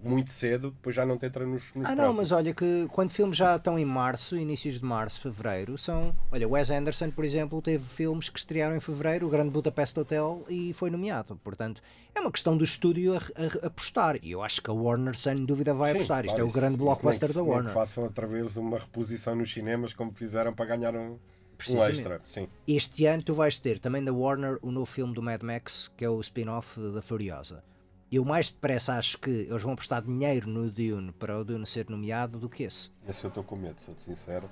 muito cedo, depois já não te entra nos, nos Ah, não, próximos. mas olha que quando filmes já estão em março, inícios de março, fevereiro, são. Olha, Wes Anderson, por exemplo, teve filmes que estrearam em fevereiro, o Grande Budapest Hotel, e foi nomeado. Portanto, é uma questão do estúdio apostar. E eu acho que a Warner, sem dúvida, vai Sim, apostar. Isto claro, é o grande blockbuster da nem que Warner. façam outra vez uma reposição nos cinemas como fizeram para ganhar um, um Precisamente. extra. Sim. Este ano tu vais ter também da Warner o novo filme do Mad Max, que é o spin-off da Furiosa. Eu mais depressa acho que eles vão apostar dinheiro no Dune para o Dune ser nomeado do que esse. Esse eu estou com medo, sou-te sincero.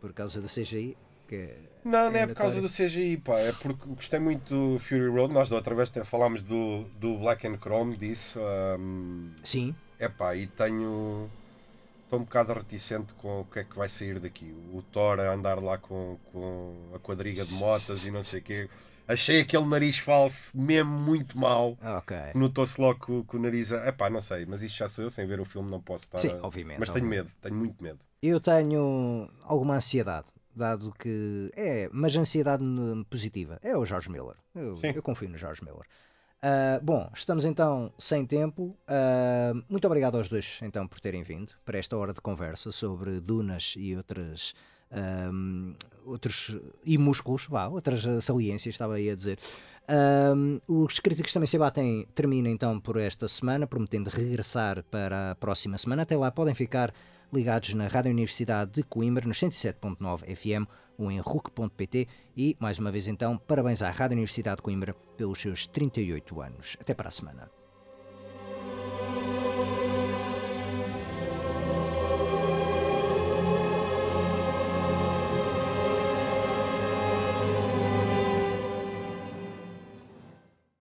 Por causa do CGI. Que é- Não, não é É por causa do CGI, pá. É porque gostei muito do Fury Road. Nós da outra vez até falámos do, do Black and Chrome disso. ahm, Sim, É pá, e tenho. Estou um bocado reticente com o que é que vai sair daqui. O Thor a andar lá com, com a quadriga de motas e não sei o quê. Achei aquele nariz falso mesmo muito mau. ok. Notou-se logo que, o- que o nariz. É pá, não sei, mas isto já sou eu, sem ver o filme não posso estar. Sim, a- obviamente, Mas tenho medo, tenho muito medo. Eu tenho alguma ansiedade, dado que é, mas ansiedade positiva. É o George Miller. Eu, eu confio no George Miller. Ah, bom, estamos então sem tempo. Ah, muito obrigado aos dois então por terem vindo para esta hora de conversa sobre dunas e outras ahm, outros e músculos, vá, outras ah, saliências, estava aí a dizer. Ahm, os críticos também se batem termina então por esta semana, prometendo regressar para a próxima semana. Até lá podem ficar ligados na Rádio Universidade de Coimbra, nos 107.9 FM ou em RUC.pt e, mais uma vez então, parabéns à Rádio Universidade de Coimbra pelos seus 38 anos. Até para a semana.